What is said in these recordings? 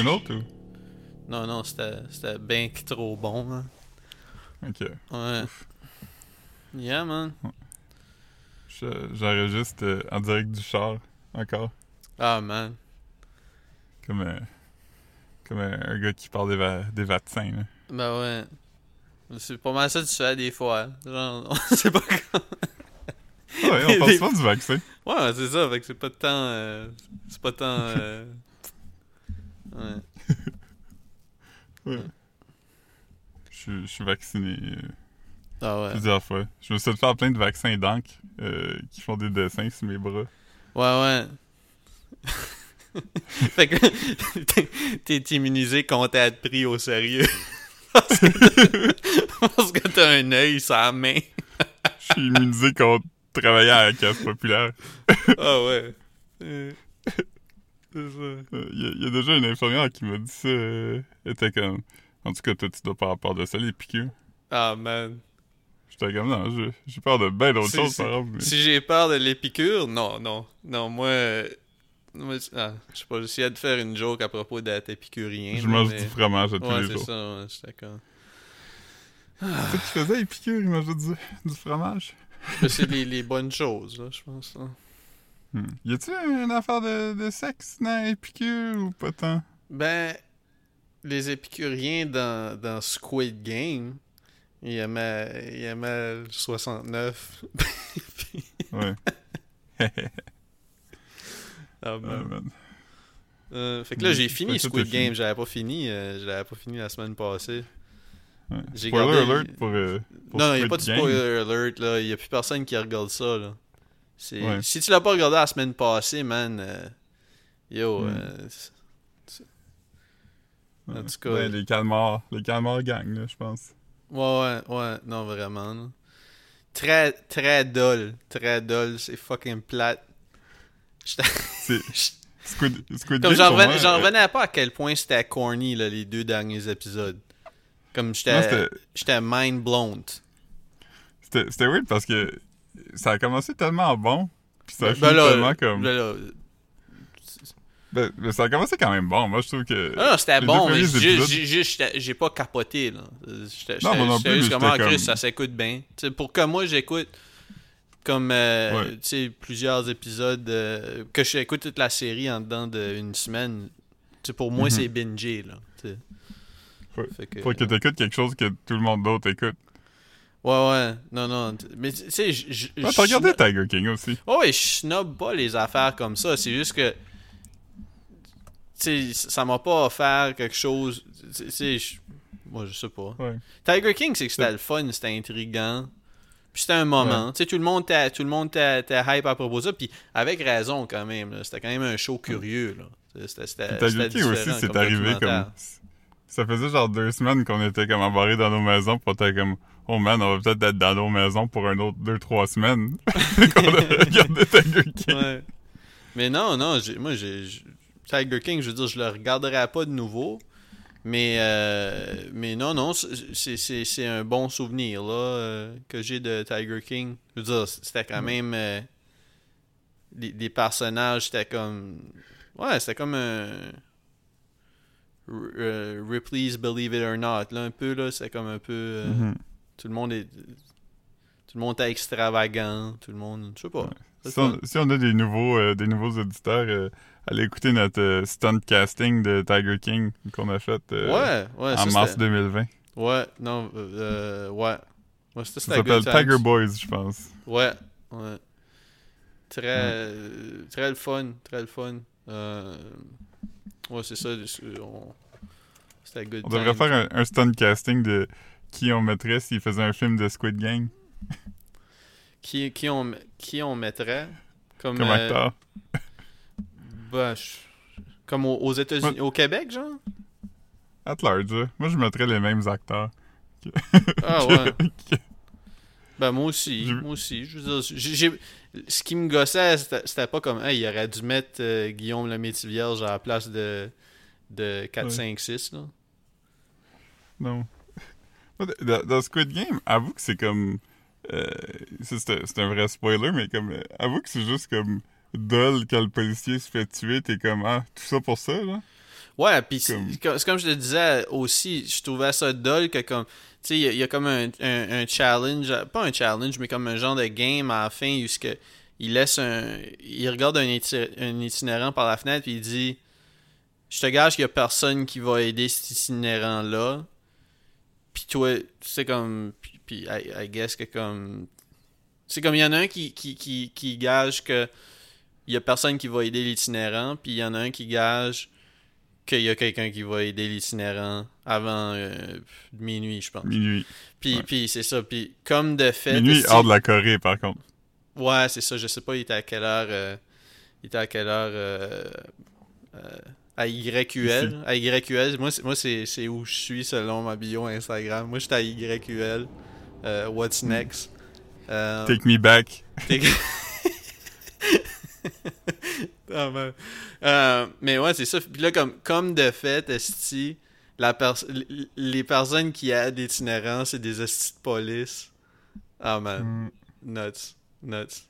Un autre ou? Non, non, c'était c'était bien trop bon, man. Ok. Ouais. Yeah, man. Je- J'enregistre euh, en direct du char encore. Ah, man. Comme, euh, comme un, un gars qui parle des, va- des vaccins. Là. Ben ouais. C'est pas mal ça que tu fais des fois. Genre, on sait pas quand. Ouais, on parle souvent du vaccin. Ouais, ouais, c'est ça, fait que c'est pas tant. euh, c'est pas tant. euh, Ouais. Ouais. Je suis- je suis vacciné euh, Ah ouais. plusieurs fois. Je me suis fait faire plein de vaccins d'encre euh, qui font des dessins sur mes bras. Ouais, ouais. fait que t'es- immunisé contre être pris au sérieux. parce que t'as un œil sur la main. Je suis immunisé contre travailler à la casse populaire. Ah ouais. Euh, Il y, a- il y a déjà une infirmière qui m'a dit ça. euh, elle était comme. En tout cas, toi, tu dois pas avoir peur de ça, les piqûres. Ah man. J'étais comme, non, j'ai peur de bien d'autres Si- choses, si- par exemple. mais- Si j'ai peur de l'épicure, non, non. Non, moi. euh, ah, je sais pas, j'essayais de faire une joke à propos d'être épicurien. Je mange mais- du fromage à tous Ouais, les c'est jours. ça, ouais, j'étais comme. C'est ça qui faisait les piqûres, il mangeait du, du fromage? C'est les, les bonnes choses, là, je pense. là. Hmm. Y a-tu une affaire de, de sexe dans piqûres ou pas tant? Ben, les épicuriens dans, dans Squid Game, ils aimaient, ils aimaient le 69. Ouais. Ah, Ouais, man. man. Euh, fait que là, j'ai fini Squid fini. Game, j'avais pas fini, euh, je l'avais pas fini la semaine passée. Ouais. J'ai Spoiler gardé- alert pour, euh, pour Non, il n'y a pas de Game. spoiler alert, là. Il n'y a plus personne qui regarde ça, là. Ouais. Si tu l'as pas regardé la semaine passée, man, euh, yo, Mm. euh, Ouais. en tout cas- Ben, les calmars, les calmars gang, là, je pense. ouais, ouais, ouais, non, vraiment, là. Très, très dull, très dull, c'est fucking plate. C'est Squid, Squid Comme Game, j'en revenais, euh, revenais pas à quel point c'était corny, là, les deux derniers épisodes. Comme j'étais, mind blown. C'était weird parce que ça a commencé tellement bon, puis ça a Ben fini là, tellement comme... là, Ben, ben, ça a commencé quand même bon. Moi, je trouve que... Ah non, c'était bon, mais j'ai- pas capoté, là. J'étais Non, moi non plus, juste mais comme, ah, comme- ça s'écoute bien. Pour que moi, j'écoute comme, euh, Ouais. tu sais, plusieurs épisodes, euh, que j'écoute toute la série en dedans d'une semaine. Pour moi, Mhm. c'est bingé, là. Fait que- Faut que t'écoutes quelque chose que tout le monde d'autre écoute. Ouais, ouais, non, non. Mais tu sais, je. Ah, t'as regardé Tiger King aussi? Ouais, ouais, je snob pas les affaires comme ça. C'est juste que. Tu sais, ça m'a pas offert quelque chose. Tu sais, moi, je sais pas. Ouais. Tiger King, c'est que c'était le fun, c'était intriguant. Puis c'était un moment. Tu sais, tout le monde était tout le monde était- hype à propos de ça. Puis avec raison, quand même. C'était quand même un show curieux, là. C'était Tiger King aussi, c'est arrivé comme... Ça faisait genre deux semaines qu'on était comme embarrés dans nos maisons, puis on était comme... Oh man, on va peut-être être dans nos maisons pour un autre deux, trois semaines. qu'on a regardé Tiger King. Ouais. Mais non, non, j'ai- moi, j'ai. Tiger King, je veux dire, je le regarderai pas de nouveau. Mais, euh, mais non, non, c'est- c'est c'est- c'est un bon souvenir là, euh, que j'ai de Tiger King. Je veux dire, c'était quand même. euh, les, les personnages, c'était comme. Ouais, c'était comme un. R- euh, Ripley's Believe It or Not, là, un peu, là. C'était comme un peu. euh, Mhm. Tout le monde est. Tout le monde est extravagant. Tout le monde. Je sais pas. Si on, fun. si on a des nouveaux, euh, des nouveaux auditeurs, euh, allez écouter notre euh, stunt casting de Tiger King qu'on a fait euh, ouais, ouais, ça, en mars c'était- 2020. Ouais, non, ouais. Ça s'appelle. Tiger Boys, je pense. Ouais, ouais. Très, très le fun, très le fun. Euh, ouais, c'est ça. on- C'était good On devrait faire un, un stunt casting de qui on mettrait s'il faisait un film de Squid Game Qui, qui, on, qui on mettrait? Comme, comme euh, acteur. je- comme aux, aux États-Unis, au Québec, genre? At large. Moi, je mettrais les mêmes acteurs. Ah ouais. Ben moi aussi, Je- moi aussi. Je veux dire, ce qui me gossait, c'était pas comme, hey, il aurait dû mettre euh, Guillaume le Métis-Vierge à la place de, de 4, Ouais. 5, 6, là. Non. Dans, dans Squid Game, avoue que c'est comme. euh, c'est un- vrai spoiler, mais comme. euh, avoue que c'est juste comme. Dull quand le policier se fait tuer, t'es comme. Ah, tout ça pour ça, là? Ouais, puis c'est Comme- je te disais aussi, je trouvais ça dole que comme. Tu sais, il y a- il y, a comme un, un, un challenge, pas un challenge, mais comme un genre de game à la fin où ce que il laisse un. Il regarde un, iti- un itinérant par la fenêtre puis il dit Je te gage qu'il y a personne qui va aider cet itinérant-là. Puis toi, c'est comme. Puis, puis I, I guess que comme. C'est comme il y en a un qui, qui, qui, qui gage que il y a personne qui va aider l'itinérant, puis il y en a un qui gage qu'il y a quelqu'un qui va aider l'itinérant avant euh, minuit, je pense. Minuit. Puis, ouais. puis c'est ça. Puis comme de fait. Minuit hors de la Corée, par contre. Ouais, c'est ça. Je sais pas, il était à quelle heure. euh, il était à quelle heure. euh, à YQL. À YQL. Moi, c'est, moi c'est, où je suis selon ma bio Instagram. Moi, j'étais à YQL. Euh, what's next? Euh, Take me back. T'es- Ah, ben. Euh, mais ouais, c'est ça. Puis là, comme, comme de fait, esti, la pers- les personnes qui aident l'itinérant, c'est des estis de police. Ah, man. Mm. Nuts. Nuts.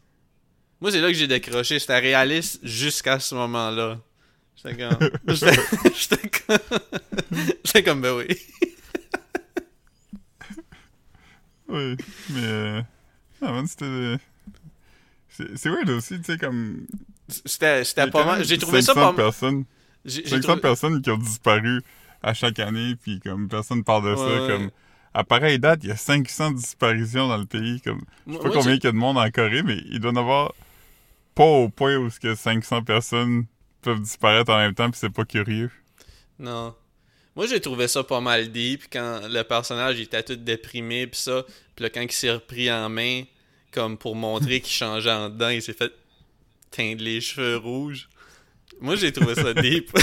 Moi, c'est là que j'ai décroché. C'était réaliste jusqu'à ce moment-là. J'étais comme... J'étais comme... J'étais comme, ben oui. Oui, mais... Euh... Man, c'était... C'est weird aussi, tu sais, comme... C'était pas mal. J'ai trouvé ça 500 pas mal. personnes, J'ai j'ai 500 trouvé... personnes qui ont disparu à chaque année, puis comme personne parle de Ouais, ça, ouais. comme... À pareille date, il y a 500 disparitions dans le pays, comme... Je sais pas combien il y a de monde en Corée, mais il doit y en avoir pas au point où ce que 500 personnes peuvent disparaître en même temps, puis c'est pas curieux. Non. Moi, j'ai trouvé ça pas mal deep quand le personnage il était tout déprimé pis ça. Puis là, quand il s'est repris en main, comme pour montrer qu'il changeait en dedans, il s'est fait teindre les cheveux rouges. Moi, j'ai trouvé ça deep.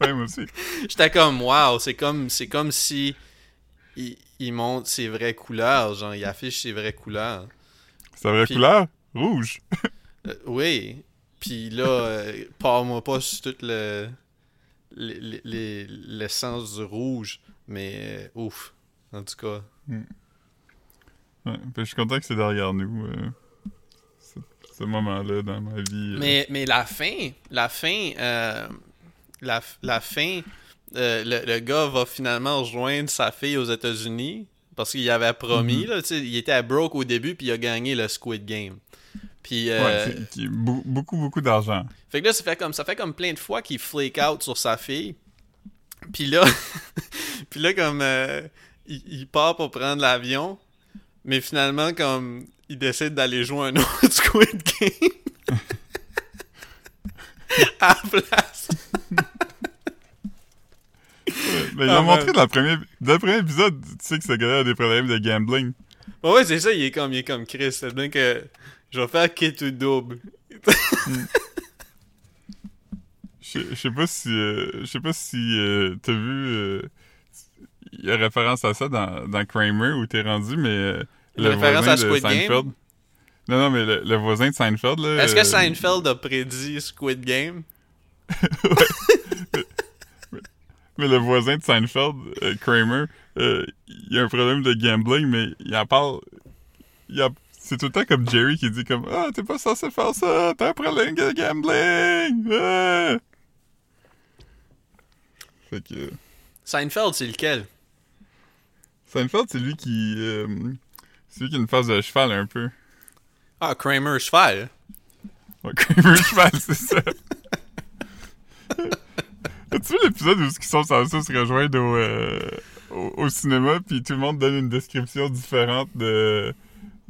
Ouais, moi aussi. J'étais comme, wow, c'est comme, c'est comme si il, il montre ses vraies couleurs, genre, il affiche ses vraies couleurs. Sa vraie Puis- couleur? Rouge. Euh, oui. Puis là, euh, parle-moi pas sur tout le les- les- les- l'essence du rouge, mais euh, ouf. En tout cas. Ouais, puis je suis content que c'est derrière nous, euh, ce, ce moment-là dans ma vie. euh. Mais, mais la fin, la fin, euh, la, la fin, euh, le, le gars va finalement rejoindre sa fille aux États-Unis parce qu'il avait promis, Mhm. là, il était à broke au début puis il a gagné le Squid Game. Puis, euh, Ouais, qui- bou- beaucoup, beaucoup d'argent. Fait que là, ça fait comme, ça fait comme plein de fois qu'il flake out sur sa fille. Puis là, puis là comme, euh, il, il part pour prendre l'avion, mais finalement, comme, il décide d'aller jouer un autre Squid Game. à la place. Mais il Ah, a montré dans le premier, dans le premier épisode, tu sais que ce gars-là a des problèmes de gambling. Bon, ouais, c'est ça, il est comme, il est comme Chris. C'est bien que je vais faire kit ou double. Je sais pas si, euh, je sais pas si euh, t'as vu, euh, il y a référence à ça dans, dans Kramer où t'es rendu, mais euh, le voisin à de Game? Seinfeld. Non, non, mais le, le voisin de Seinfeld, là. Est-ce que euh, Seinfeld a prédit Squid Game? Mais le voisin de Seinfeld, euh, Kramer, euh, il a un problème de gambling, mais il en parle. il a- C'est tout le temps comme Jerry qui dit comme Ah, t'es pas censé faire ça, t'as un problème de gambling! Ah! Fait que. Seinfeld, c'est lequel? Seinfeld, c'est lui qui. euh, c'est lui qui a une face de cheval un peu. Ah, Kramer Cheval. Ouais, Kramer cheval, c'est ça. As-tu vu l'épisode où ils sont censés se rejoindre au, euh, au, au cinéma, puis tout le monde donne une description différente de,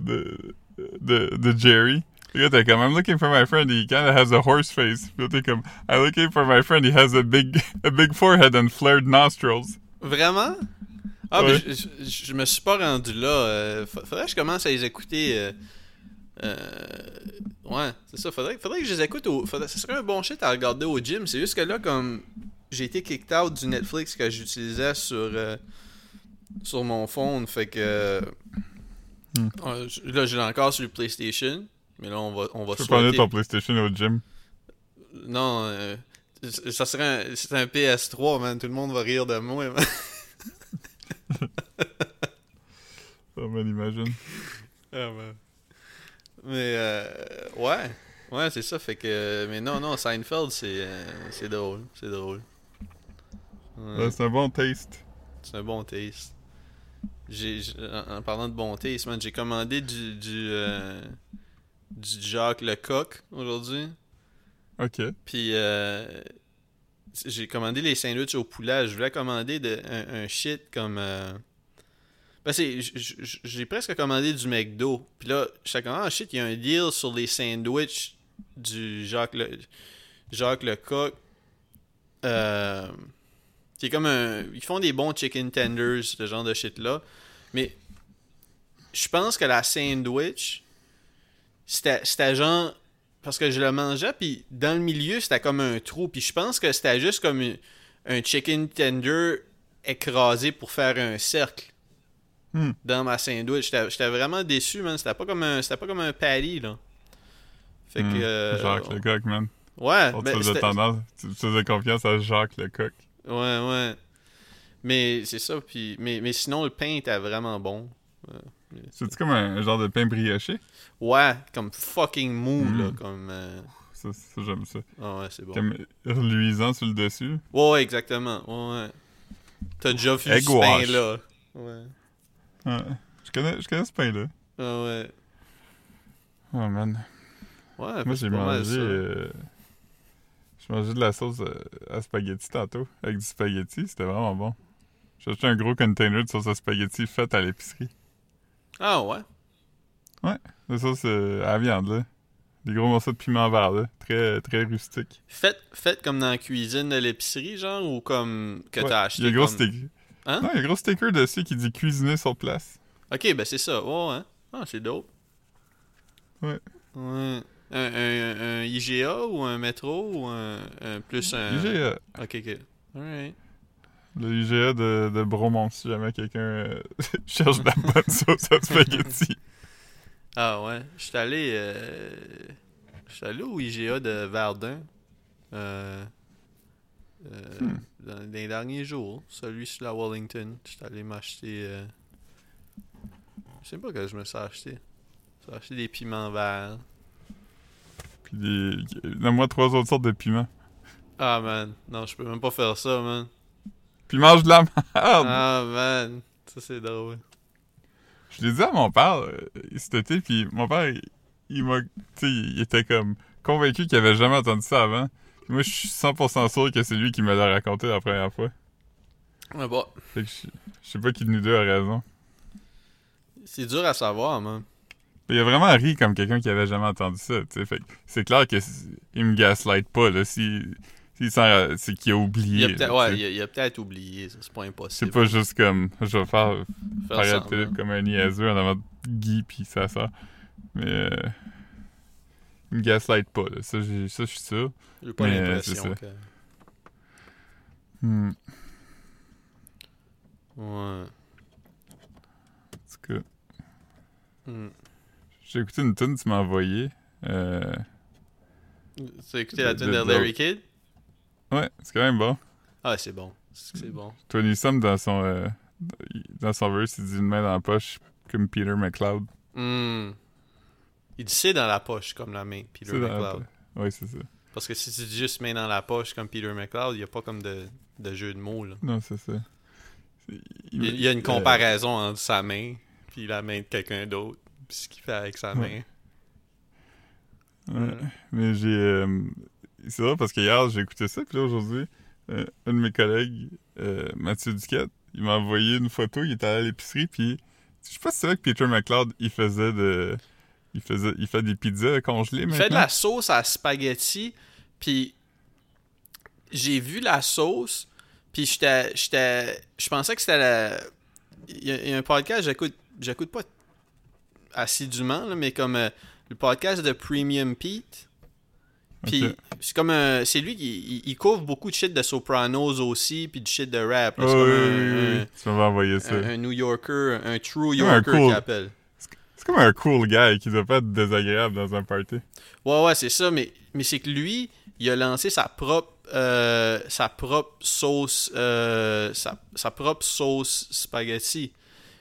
de, de, de Jerry? Puis là, t'es comme, I'm looking for my friend, he kinda has a horse face. Puis là, t'es comme, I'm looking for my friend, he has a big, a big forehead and flared nostrils. Vraiment? Ah, Ouais. mais je, je, je me suis pas rendu là. euh, fa- faudrait que je commence à les écouter. euh, euh, ouais, c'est ça. Faudrait, faudrait que je les écoute. Au, faudrait, ce serait un bon shit à regarder au gym. C'est juste que là, comme j'ai été kicked out du Netflix que j'utilisais sur, euh, sur mon phone, fait que. Hmm. euh, là, je l'ai encore sur le PlayStation. Mais là, on va, on va Tu peux prendre souhaiter- ton PlayStation au gym? Non, euh, ça serait un, c'est un PS3, man. Tout le monde va rire de moi, man. Ça, man, imagine. Ah, man. Mais, euh, ouais. Ouais, c'est ça, fait que... Mais non, non, Seinfeld, c'est euh, c'est drôle, c'est drôle. Ouais. Ouais, c'est un bon taste. C'est un bon taste. J'ai, en, en parlant de bon taste, man, j'ai commandé du du, euh, du Jacques Lecoq aujourd'hui. Ok. Puis euh, j'ai commandé les sandwichs au poulet. Je voulais commander de, un, un shit comme. Euh... Ben c'est, j'ai presque commandé du McDo. Puis là, comme, ah shit, il y a un deal sur les sandwichs du Jacques, Le, Jacques Lecoq. Euh, qui est comme un. Ils font des bons chicken tenders, ce genre de shit-là. Mais je pense que la sandwich, c'était c'était genre. Parce que je le mangeais, puis dans le milieu, c'était comme un trou. Puis je pense que c'était juste comme un, un chicken tender écrasé pour faire un cercle Hmm. dans ma sandwich. J'étais vraiment déçu, man. C'était pas comme un, c'était pas comme un patty, là. Fait que. Hmm. euh, Jacques Lecoq, man. Ouais, tu ben, faisais c'était- tendance, tu faisais confiance à Jacques Lecoq. Ouais, ouais. Mais c'est ça, puis... Mais, mais sinon, le pain était vraiment bon. C'est-tu comme un, genre de pain brioché? Ouais, comme fucking mou, Mm. là, comme... euh, Ça, ça, j'aime ça. Ah ouais, c'est bon. Comme reluisant sur le dessus. Ouais, ouais, exactement, ouais, ouais. T'as déjà vu ce pain-là? Ouais. Ouais. Je connais, je connais ce pain-là. Ah ouais. Oh man. Ouais, Moi, c'est j'ai mangé. euh, J'ai mangé de la sauce euh, à spaghetti tantôt. Avec du spaghetti, c'était vraiment bon. J'ai acheté un gros container de sauce à spaghetti faite à l'épicerie. Ah ouais? De sauce euh, à la viande, là. Des gros morceaux de piment vert, là. Très, très rustique. Faites, faites comme dans la cuisine de l'épicerie, genre, ou comme que Ouais, t'as acheté Il y a un gros comme... sticker. Hein? Non, il y a un gros sticker dessus qui dit cuisiner sur place. Ok, ben c'est ça, ouais, ouais. Ah, c'est dope. Ouais. Ouais. Un, un, un IGA ou un métro ou un, un plus un... IGA. Ok, ok. Alright. Le IGA de, de Bromont, si jamais quelqu'un euh, cherche de la bonne sauce à spaghetti. Ah ouais. Je suis allé. Euh... Je suis allé au IGA de Verdun. Euh... euh, Hmm. dans, dans les derniers jours. Celui sur la Wellington. Je suis allé m'acheter. euh, Je sais pas que je me suis acheté. Je me suis acheté des piments verts. Puis des... donne-moi trois autres sortes de piments. Ah man. Non, je peux même pas faire ça, man. Puis mange de la merde! Ah man. Ça c'est drôle. Je l'ai dit à mon père euh, cet été, puis mon père, il, il m'a. Tu sais, il était comme convaincu qu'il avait jamais entendu ça avant. Puis moi, je suis 100% sûr que c'est lui qui me l'a raconté la première fois. Ouais, bon. Fait que je, je sais pas qui de nous deux a raison. C'est dur à savoir, man. Il a vraiment ri comme quelqu'un qui avait jamais entendu ça. Fait c'est clair que il me gaslight pas, là. Si, si c'est qu'il a oublié. Il a peut-être ouais, il a, il a peut-être oublié. ça, C'est pas impossible. C'est pas juste comme je vais faire Faire paraître semblant. Philippe comme un niaiseux en avant de Guy pis ça sort. Mais euh, il me gaslight pas, là. Ça, ça je suis sûr. J'ai pas l'impression ça. que. Hmm. Ouais. En tout cas, Hmm. J'ai écouté une tune que tu m'as envoyée. Euh, Tu as écouté la tune de- de de- Larry Kidd? ouais, c'est quand même bon. Ah, c'est bon. C'est bon. Tony Sum dans son euh, dans son verse, il dit une main dans la poche comme Peter McLeod. Hmm. Il dit c'est dans la poche comme la main, Peter C'est dans la McLeod. Ouais, c'est ça. Parce que si tu dis juste main dans la poche comme Peter McLeod, il n'y a pas comme de, de jeu de mots. Là. Non, c'est ça. Il y a une euh, comparaison entre sa main puis la main de quelqu'un d'autre, puis ce qu'il fait avec sa main. Ouais. Mais j'ai. euh, c'est vrai parce que hier, j'ai écouté ça, puis là, aujourd'hui, euh, un de mes collègues, euh, Mathieu Duquette, il m'a envoyé une photo, il était allé à l'épicerie, puis. Je sais pas si c'est vrai que Peter McLeod, il faisait de. Il faisait. Il fait des pizzas congelées Il maintenant. fait de la sauce à spaghetti, puis j'ai vu la sauce, puis j'étais, j'étais, je pensais que c'était la... Il y, a, il y a un podcast, j'écoute, j'écoute pas assidûment, là, mais comme euh, le podcast de Premium Pete. Puis c'est comme un, c'est lui qui il, il couvre beaucoup de shit de Sopranos aussi, puis du shit de rap. là. C'est comme oui, un- oui, oui, un- Tu m'avais envoyé ça. un, un New Yorker, un true Yorker cool. qu'il appelle. C'est comme un cool guy qui doit pas être désagréable dans un party. Ouais, ouais, c'est ça, mais, mais c'est que lui, il a lancé sa propre, euh, sa propre sauce, euh, sa, sa propre sauce spaghetti.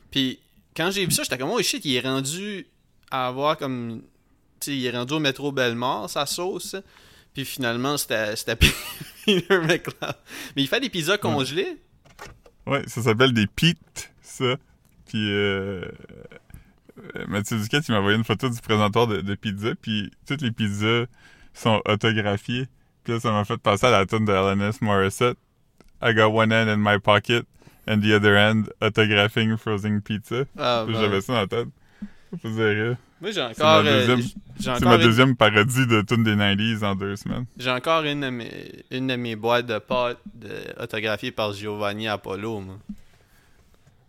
Puis quand j'ai vu ça, j'étais comme, oh shit, il est rendu à avoir comme. Tu sais, il est rendu au métro Bellemare, sa sauce. Puis finalement, c'était Peter McLeod. Mais il fait des pizzas congelées. Ouais, ça s'appelle des Pete, ça. Puis euh, euh, Mathieu Duquette, il m'a envoyé une photo du présentoir de, de pizza, puis toutes les pizzas sont autographiées. Puis là, ça m'a fait passer à la tune de Alanis Morissette. I got one hand in my pocket and the other hand autographing frozen pizza. Ah, ben. J'avais ça la tête. Ça faisait rire. Moi, j'ai C'est encore, ma euh, deuxième- C'est ma une, deuxième parodie de tune des 90s en deux semaines. j'ai encore une, de mes, une de mes boîtes de pâtes de- autographiées par Giovanni Apollo, moi.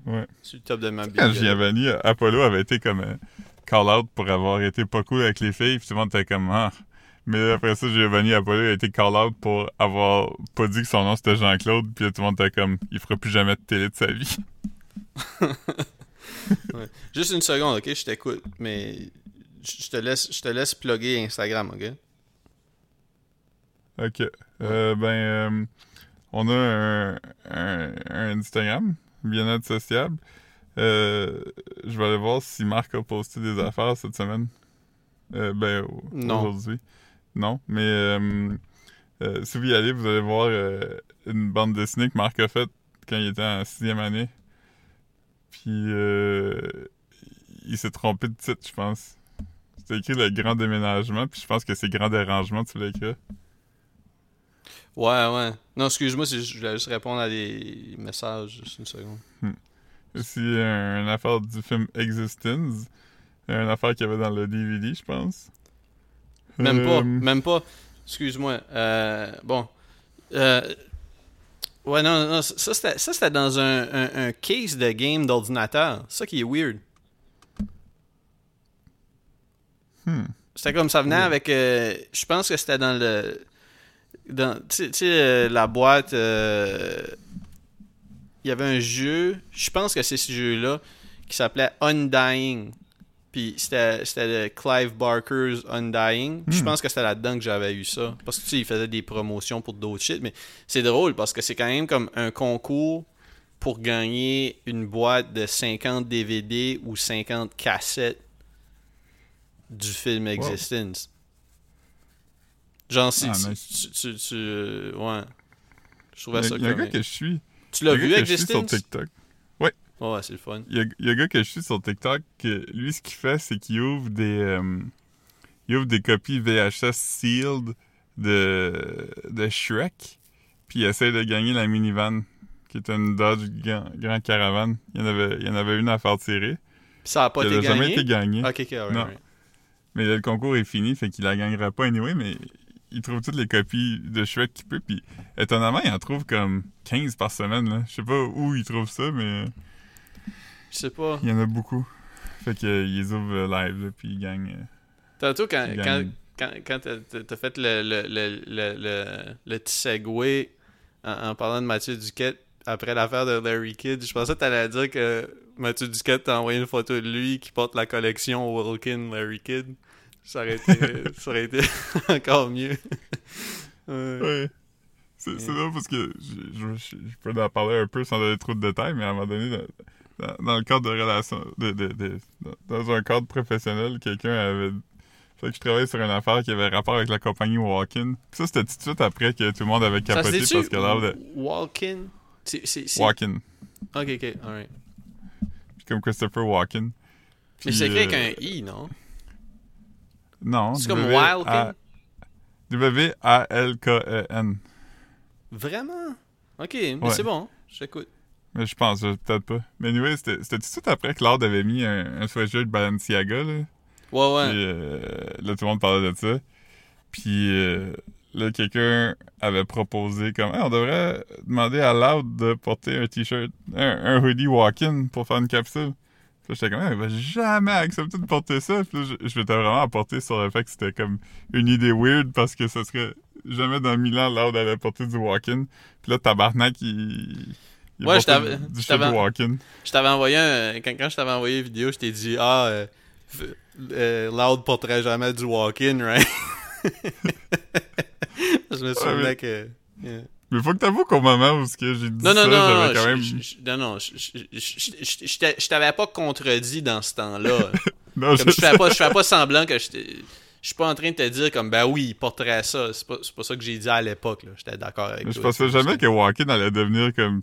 Ouais. Sur le top de ma Quand bibliothèque. Giovanni, Apollo avait été comme euh, call-out pour avoir été pas cool avec les filles, puis tout le monde était comme ah. Mais après ça, Giovanni Apollo a été call-out pour avoir pas dit que son nom c'était Jean-Claude, puis tout le monde était comme il fera plus jamais de télé de sa vie. Ouais. Juste une seconde, ok? Je t'écoute, mais je te laisse, je te laisse plugger Instagram, ok? Ok. Euh, ben, euh, on a un, un, un Instagram, bien-être sociable. Euh, je vais aller voir si Marc a posté des affaires cette semaine. Euh, ben, aujourd'hui. Non, mais euh, euh, si vous y allez, vous allez voir euh, une bande dessinée que Marc a faite quand il était en sixième année. Puis, il s'est trompé de titre, je pense. C'était écrit Le Grand Déménagement, puis je pense que c'est Grand Dérangement, tu l'as écrit. Ouais, ouais. Non, excuse-moi, c'est- je voulais juste répondre à des messages, juste une seconde. aussi un, une affaire du film Existence. Une affaire qu'il y avait dans le DVD, je pense. Même pas, Euh, même pas. Excuse-moi. Euh, bon. Euh, ouais, non, non, ça c'était, ça, c'était dans un, un, un case de game d'ordinateur. Ça qui est weird. hmm. C'était comme ça venait avec. euh, je pense que c'était dans le. Dans, tu sais- euh, la boîte. euh, Il y avait un jeu. Je pense que c'est ce jeu-là. Qui s'appelait Undying. Puis c'était le Clive Barker's Undying. Je Hmm. pense que c'était là-dedans que j'avais eu ça. Parce que tu sais, il faisait des promotions pour d'autres shit. Mais c'est drôle parce que c'est quand même comme un concours pour gagner une boîte de 50 DVD ou 50 cassettes du film Existence. Genre, si Ah, tu, nice. tu, tu- tu- Ouais. Je trouvais ça a, il y a un comme- gars que je suis. Tu l'as vu suis sur Existence? Ouais, c'est le fun. Il y, a, il y a un gars que je suis sur TikTok que lui, ce qu'il fait, c'est qu'il ouvre des. euh, il ouvre des copies VHS sealed de, de Shrek. Puis il essaie de gagner la minivan, qui est une Dodge Grand, Grand Caravan. Il y en avait, il y en avait une à faire tirer. Puis ça a pas été a jamais gagné? été gagnée. Ok, ok, Non. Mais là, le concours est fini, fait qu'il la gagnera pas anyway, mais il trouve toutes les copies de Shrek qu'il peut, puis étonnamment, il en trouve comme 15 par semaine, là. Je sais pas où il trouve ça, mais Je sais pas. il y en a beaucoup. Fait qu'il les ouvre euh, live, là, puis il gagne. euh, Tantôt, quand, quand, quand, quand t'as- fait le, le, le, le, le, petit segway en, en parlant de Mathieu Duquette après l'affaire de Larry Kidd, je pensais que t'allais dire que Mathieu Duquette t'a envoyé une photo de lui qui porte la collection Wilkin Larry Kidd. Ça aurait été, ça aurait été encore mieux. Ouais. Ouais. C'est drôle parce que je- je peux en parler un peu sans donner trop de détails, mais à un moment donné, dans, le cadre de relations, de, de, de- dans un cadre professionnel, quelqu'un avait fait que je travaillais sur une affaire qui avait rapport avec la compagnie Walkin. Ça, c'était tout de suite après que tout le monde avait capoté parce que là, de Walkin? Walkin. Ok, ok, alright. Puis comme Christopher Walken. Mais c'est écrit avec euh, un I, non? Non. C'est comme W- A- Wilkin? W-A-L-K-E-N. Vraiment? Ok, mais Ouais. c'est bon. J'écoute. Mais je pense, euh, peut-être pas. Mais anyway, c'était tout de suite après que Lord avait mis un, un sweatshirt Balenciaga, là? Ouais, ouais. Puis euh, là, tout le monde parlait de ça. Puis euh, là, quelqu'un avait proposé comme Hey, on devrait demander à Loud de porter un t-shirt, un, un hoodie walk-in pour faire une capsule. Puis j'étais comme, Hey, il va jamais accepter de porter ça. Puis là, je, je m'étais vraiment apporté sur le fait que c'était comme une idée weird parce que ce serait jamais dans mille ans Loud allait porter du walk-in. Puis là, Tabarnak, il. Il Ouais, je t'avais- je envoyé un... Quand, quand je t'avais envoyé une vidéo, je t'ai dit Ah, euh, euh, Loud porterait jamais du walk-in, right? je me souvenais mais- que. yeah. Mais faut que t'avoues qu'au moment où j'ai dit Non, non, ça, non, quand même. non, non, je- t'avais pas contredit dans ce temps-là. Non, Comme je fais pas, je fais pas semblant que je je suis pas en train de te dire comme ben oui, il porterait ça. C'est pas, c'est pas ça que j'ai dit à l'époque. là. J'étais d'accord avec Mais je pensais jamais que Walking allait devenir comme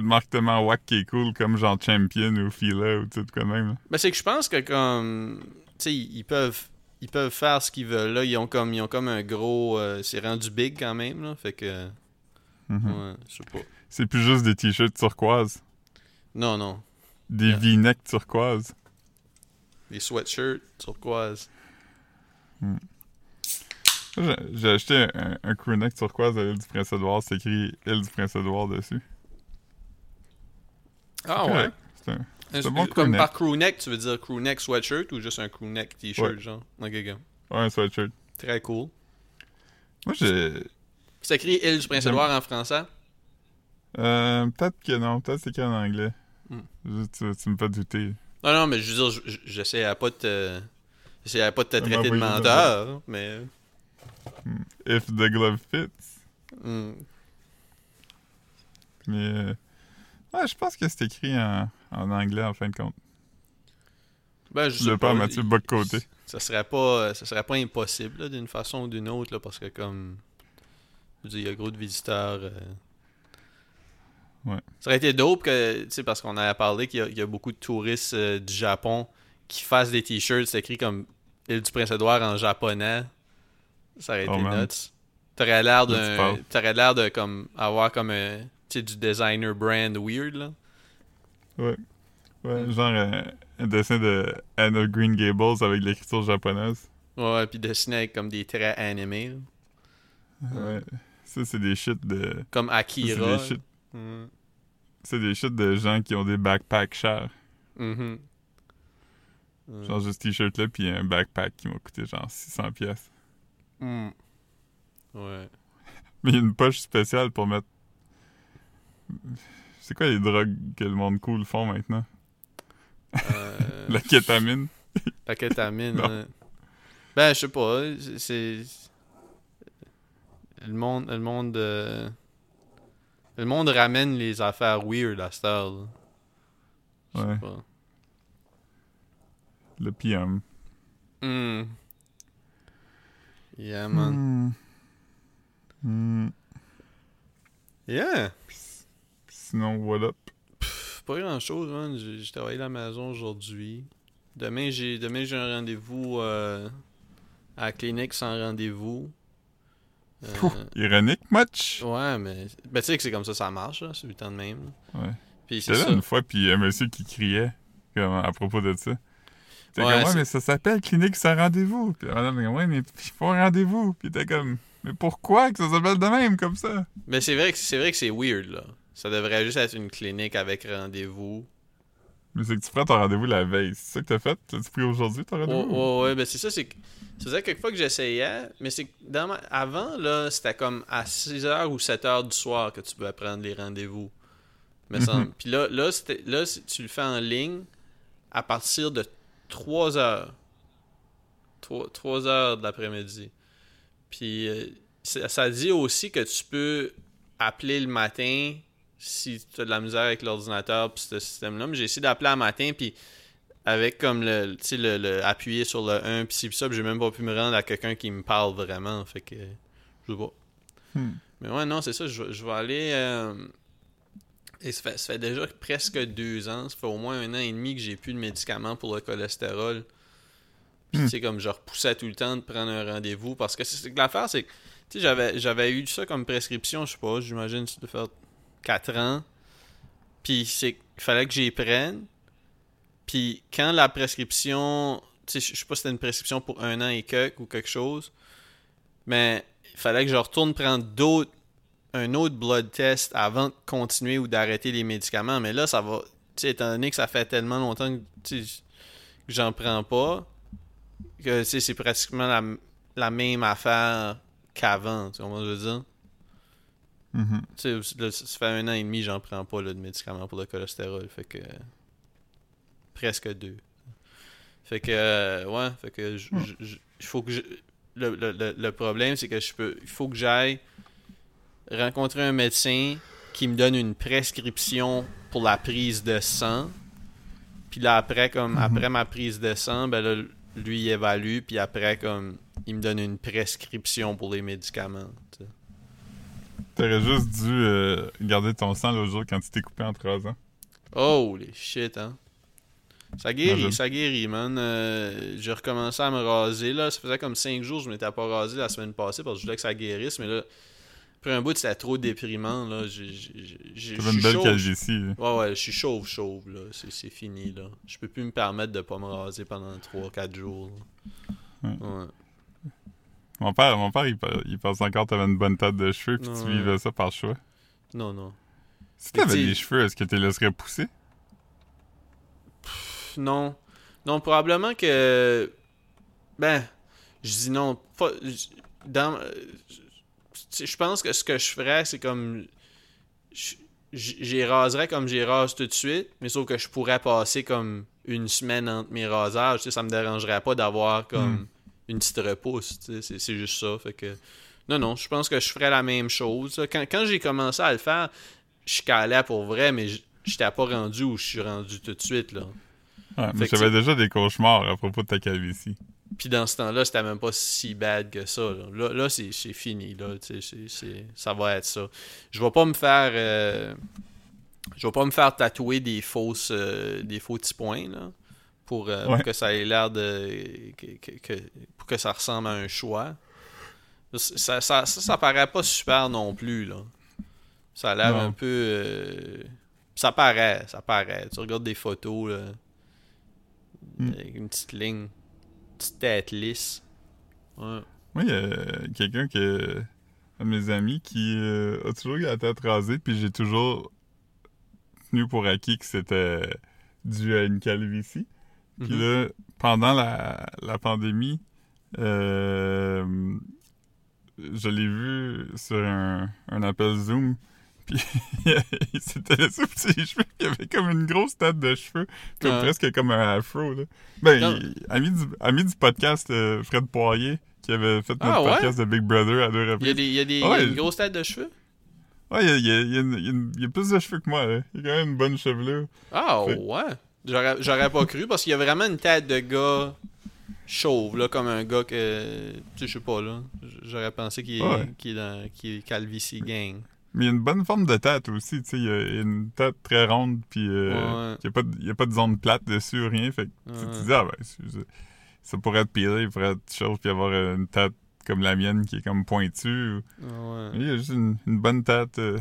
marque tellement wack qui est cool comme genre Champion ou Fila ou tout quoi de même. Ben, c'est que je pense que comme tu sais ils peuvent ils peuvent faire ce qu'ils veulent là, ils ont comme ils ont comme un gros euh, c'est rendu big quand même là, fait que Mhm. ouais, je sais pas. C'est plus juste des t-shirts turquoises. Non non, Des Yeah. v-necks turquoises. les sweatshirts turquoise. Moi, J'ai acheté un, un crewneck turquoise à l'île du Prince-Édouard. C'est écrit île du Prince-Édouard dessus. Ah Ouais. C'est un- un bon que- comme crewneck. par crewneck, tu veux dire crewneck sweatshirt ou juste un crewneck t-shirt Ouais. genre? Ok, ok. ouais, un sweatshirt. Très cool. Moi, j'ai. C'est écrit île du Prince-Édouard en français? Euh, peut-être que non. Peut-être c'est écrit en anglais. Hmm. Je- tu, tu me fais douter. Non, non, mais je veux dire, je- je- j'essayais pas de te. J'essayais pas de te traiter de menteur, mais. If the glove fits. hmm. Mais. Ouais, je pense que c'est écrit en, en anglais en fin de compte. Ben, je sais pas Mathieu Bock-Côté. Ça serait pas, ça serait pas impossible d'une façon ou d'une autre là, parce que comme, je il y a gros de visiteurs. euh. Ouais. Ça aurait été dope que, tu sais, parce qu'on a parlé qu'il y a- il y, a beaucoup de touristes euh, du Japon qui fassent des t-shirts, c'est écrit comme île du Prince-Édouard en japonais. Ça aurait Oh, été man. nuts. T'aurais l'air d'un, t'aurais l'air de comme avoir comme un, sais, du designer brand weird là. Ouais. Ouais, genre euh, un dessin de Anna Green Gables avec l'écriture japonaise. Ouais, puis dessiné avec comme des traits animés, là. Ouais. Ça, c'est des shit de. comme C'est Akira. des shit, Mm. c'est des shit de gens qui ont des backpacks chers. Mhm. Mm. Genre juste ce t-shirt là, puis un backpack qui m'a coûté genre 600 pièces. Mm. Ouais. Mais il y a une poche spéciale pour mettre. C'est quoi les drogues que le monde cool font maintenant? Euh, La kétamine? La kétamine. Ben, je sais pas. c'est-. Le monde. Le monde. euh, Le monde ramène les affaires weird à cette heure. là. Je sais Ouais. pas. Le PM. Mm. Yeah, man. Hmm. Yeah. Sinon, what up? Pff, Pas grand chose, man. J'ai travaillé à la maison aujourd'hui. Demain, j'ai demain j'ai un rendez-vous euh, à la clinique sans rendez-vous. Euh, Ironique, much? ouais, mais. Ben, tu sais que c'est comme ça, ça marche, là. C'est le temps de même. là. Ouais. Puis c'est là une fois, puis il y a un monsieur qui criait comme, à propos de ça. T'es Ouais, comme, ouais, mais ça s'appelle clinique sans rendez-vous. Puis la madame, ouais, mais il faut un rendez-vous. Puis t'es comme, mais pourquoi que ça s'appelle de même comme ça? Mais c'est vrai que c'est vrai que c'est weird, là. Ça devrait juste être une clinique avec rendez-vous. Mais c'est que tu prends ton rendez-vous la veille. C'est ça que t'as fait? T'as-tu pris aujourd'hui ton Ouais, rendez-vous? ouais, ouais, ben c'est ça, c'est faisait quelques fois que j'essayais, mais c'est que dans ma- avant, là, c'était comme à 6h ou 7h du soir que tu pouvais prendre les rendez-vous. Me Mhm. semble. Puis là, là, là, si tu le fais en ligne à partir de 3h. 3, heures de l'après-midi. Puis euh, ça dit aussi que tu peux appeler le matin si tu as de la misère avec l'ordinateur puis ce système-là. Mais j'ai essayé d'appeler un matin, puis avec comme le, tu sais, le, le appuyer sur le 1 puis ci puis ça, puis j'ai même pas pu me rendre à quelqu'un qui me parle vraiment. Fait que je sais pas. Hmm. Mais ouais, non, c'est ça. Je, vais- je vais aller. euh, Et ça fait, ça fait déjà presque deux ans. Ça fait au moins un an et demi que j'ai plus de médicaments pour le cholestérol. Puis, Hmm. tu sais, comme je repoussais tout le temps de prendre un rendez-vous. Parce que c'est l'affaire, c'est que, tu sais, j'avais, j'avais eu ça comme prescription, je sais pas, j'imagine, doit faire 4 ans. Puis, c'est fallait que j'y prenne. Puis, quand la prescription, tu sais, je sais pas si c'était une prescription pour un an et quelques ou quelque chose, mais il fallait que je retourne prendre d'autres un autre blood test avant de continuer ou d'arrêter les médicaments. Mais là, ça va. Tu sais, étant donné que ça fait tellement longtemps que, sais, j'en prends pas, que sais, c'est pratiquement la, même affaire qu'avant. Tu que je veux dire? Là, ça fait un an et demi que j'en prends pas là, de médicaments pour le cholestérol. Fait que. Presque deux. Fait que. euh, ouais, fait que. Il faut que je. Le, le- le- problème, c'est que je peux. Il faut que j'aille rencontrer un médecin qui me donne une prescription pour la prise de sang. Puis là, après, comme Mhm. après ma prise de sang, ben là, lui il évalue, puis après, comme, il me donne une prescription pour les médicaments. T'aurais juste dû euh, garder ton sang l'autre jour quand tu t'es coupé en trois ans. Holy shit, hein. Ça guérit, Imagine. ça guérit, man. Euh, j'ai recommencé à me raser, là. Ça faisait comme 5 jours que je m'étais pas rasé la semaine passée parce que je voulais que ça guérisse, mais là, après un bout, c'était trop déprimant, là. J'ai- une belle calvitie. là. Ouais, ouais, je suis chauve, chauve, là. C'est c'est fini, là. Je peux plus me permettre de pas me raser pendant 3-4 jours. là. Ouais. Ouais. Mon père, mon père il, il pense encore que t'avais une bonne tête de cheveux puis tu Ouais. vivais ça par choix. Non, non. Si t'avais des cheveux, est-ce que tu les laisserais pousser? Pff, Non. Non, probablement que. Ben, je dis non. Pas, dans, je pense que ce que je ferais, c'est comme. J'y raserais comme j'y rase tout de suite, mais sauf que je pourrais passer comme une semaine entre mes rasages. Tu sais, ça me dérangerait pas d'avoir comme Hmm. Une petite repousse. tu sais, C'est c'est juste ça. Fait que. Non, non, je pense que je ferais la même chose. Quand, quand j'ai commencé à le faire, je calais pour vrai, mais j'étais pas rendu où je suis rendu tout de suite. là. Ouais, mais j'avais déjà des cauchemars à propos de ta calvitie. Puis dans ce temps-là, c'était même pas si bad que ça. Là, là, là, c'est c'est fini. Là, c'est- c'est- ça va être ça. Je vais pas me faire. euh, je vais pas me faire tatouer des fausses euh, des faux petits points là, pour, euh, pour que ça ait l'air de. Que, que- que- pour que ça ressemble à un choix. Ça, ça, ça, ça paraît pas super non plus. là. Ça a l'air un peu. euh, ça paraît, ça paraît. Tu regardes des photos là, Mm. avec une petite ligne, une petite tête lisse. Ouais. Moi, il y a quelqu'un que. Un de mes amis qui euh, a toujours eu la tête rasée, puis j'ai toujours tenu pour acquis que c'était dû à une calvitie. Puis Mhm. là, pendant la, la pandémie, euh, je l'ai vu sur un, un appel Zoom. Puis il s'était laissé les cheveux. Il avait comme une grosse tête de cheveux, comme presque comme un afro. Là. Ben, il- ami, du, ami du podcast euh, Fred Poirier, qui avait fait notre Ah, ouais? podcast de Big Brother à deux Il y a, reprises. des, il y a, des, il y a Ouais. une grosse tête de cheveux? Ouais, il y a, il y a- il y a une- une- plus de cheveux que moi. Là. Il a quand même une bonne chevelure. Ah Fait- ouais. J'aurais pas cru parce qu'il y a vraiment une tête de gars chauve, là, comme un gars que. Tu sais, je sais pas, là. J'aurais pensé qu'il est, Ouais. qu'il est dans qu'il est Gang. Mais il y a une bonne forme de tête aussi, tu sais. Il y a y une tête très ronde, puis euh, Ouais. il n'y a, pas de- il y a pas de zone plate dessus, rien. Fait que tu- dis, ah ben, ça pourrait être pilé, il pourrait être chauve, puis avoir une tête comme la mienne qui est comme pointue. Il y a juste une, une bonne tête, euh,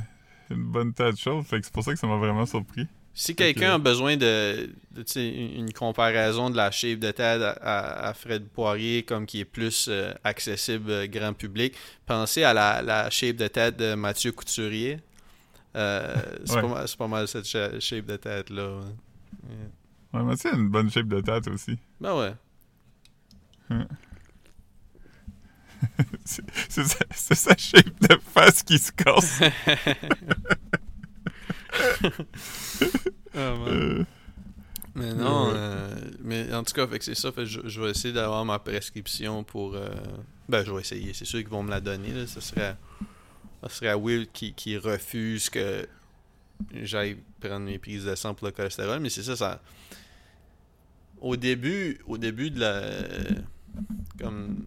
une bonne tête chauve, fait que c'est pour ça que ça m'a vraiment surpris. Si quelqu'un que- a besoin de, une comparaison de la shape de tête à, à- à Fred Poirier comme qui est plus euh, accessible euh, grand public, pensez à la, la shape de tête de Mathieu Couturier. Euh, c'est Ouais. pas, mal- c'est pas mal cette shape de tête-là. ouais. Ouais, sais, une bonne shape de tête aussi. Ben ouais. C'est c'est sa, sa shape de face qui se casse. Euh, Mais non, Ouais. euh, mais en tout cas, fait que c'est ça. Fait que je, je vais essayer d'avoir ma prescription pour. euh, Ben, je vais essayer. C'est sûr qu'ils vont me la donner. Là. Ce serait, ce serait Will qui, qui refuse que j'aille prendre mes prises de sang pour le cholestérol. Mais c'est ça, ça. Au début, au début de la. Comme.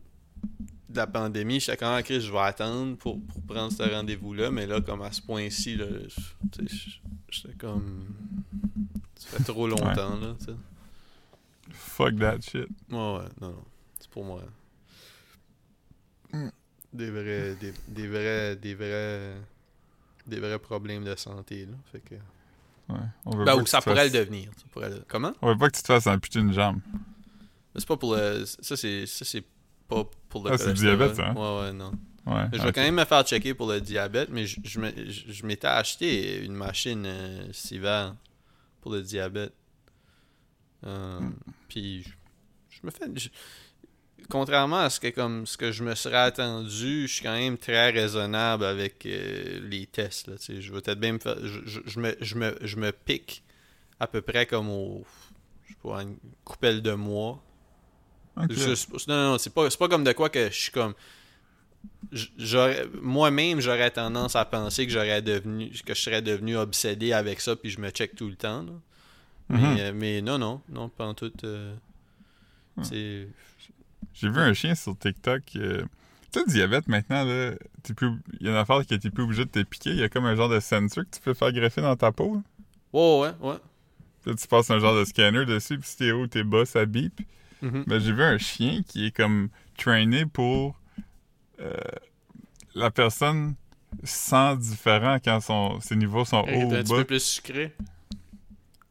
De la pandémie, j'étais quand même je vais attendre pour, pour prendre ce rendez-vous-là. Mais là, comme à ce point-ci, là, je- tu sais, j'étais comme. Ça fait trop longtemps, là, tu sais. fuck that shit. Ouais, ouais, non, non. C'est pour moi. Des vrais, des, des vrais, des vrais, des vrais problèmes de santé, là. Fait que... Ouais. On veut Ben, pas ou ça pourrait le fasses- devenir. Ça pourrait le- Comment? On veut pas que tu te fasses amputer une jambe. C'est pas pour le... Ça, c'est, ça, c'est pas pour le Ah, c'est diabète, ça, hein? Ouais, ouais, non. Ouais. Je vais quand même me faire checker pour le diabète, mais je, je, me- je- je m'étais acheté une machine euh, pour le diabète. Euh. Puis je, me fais. contrairement à ce que comme ce que je me serais attendu, je suis quand même très raisonnable avec euh, les tests. Là, je vais peut-être bien me faire. Je, je- je me, je, me, je me pique à peu près comme au. Je sais pas, une coupelle de mois. Non, non, c'est pas, pas comme de quoi que je suis comme. Moi-même, j'aurais tendance à penser que j'aurais devenu que je serais devenu obsédé avec ça, puis je me check tout le temps. là. Mhm. mais, euh, mais non, non, non, pas en tout. euh. J'ai vu un chien sur TikTok. euh, Tu sais, diabète maintenant, là, t'es plus... il y a une affaire qui était plus obligé de te piquer. Il y a comme un genre de sensor que tu peux faire greffer dans ta peau. là. Ouais, ouais, ouais. Là, tu passes un genre de scanner dessus, puis si t'es haut t'es bas, ça bip. Mhm. Mais j'ai vu un chien qui est comme traîné pour euh, la personne sent différent quand son, ses niveaux sont hauts ou un petit bas. peu plus sucré.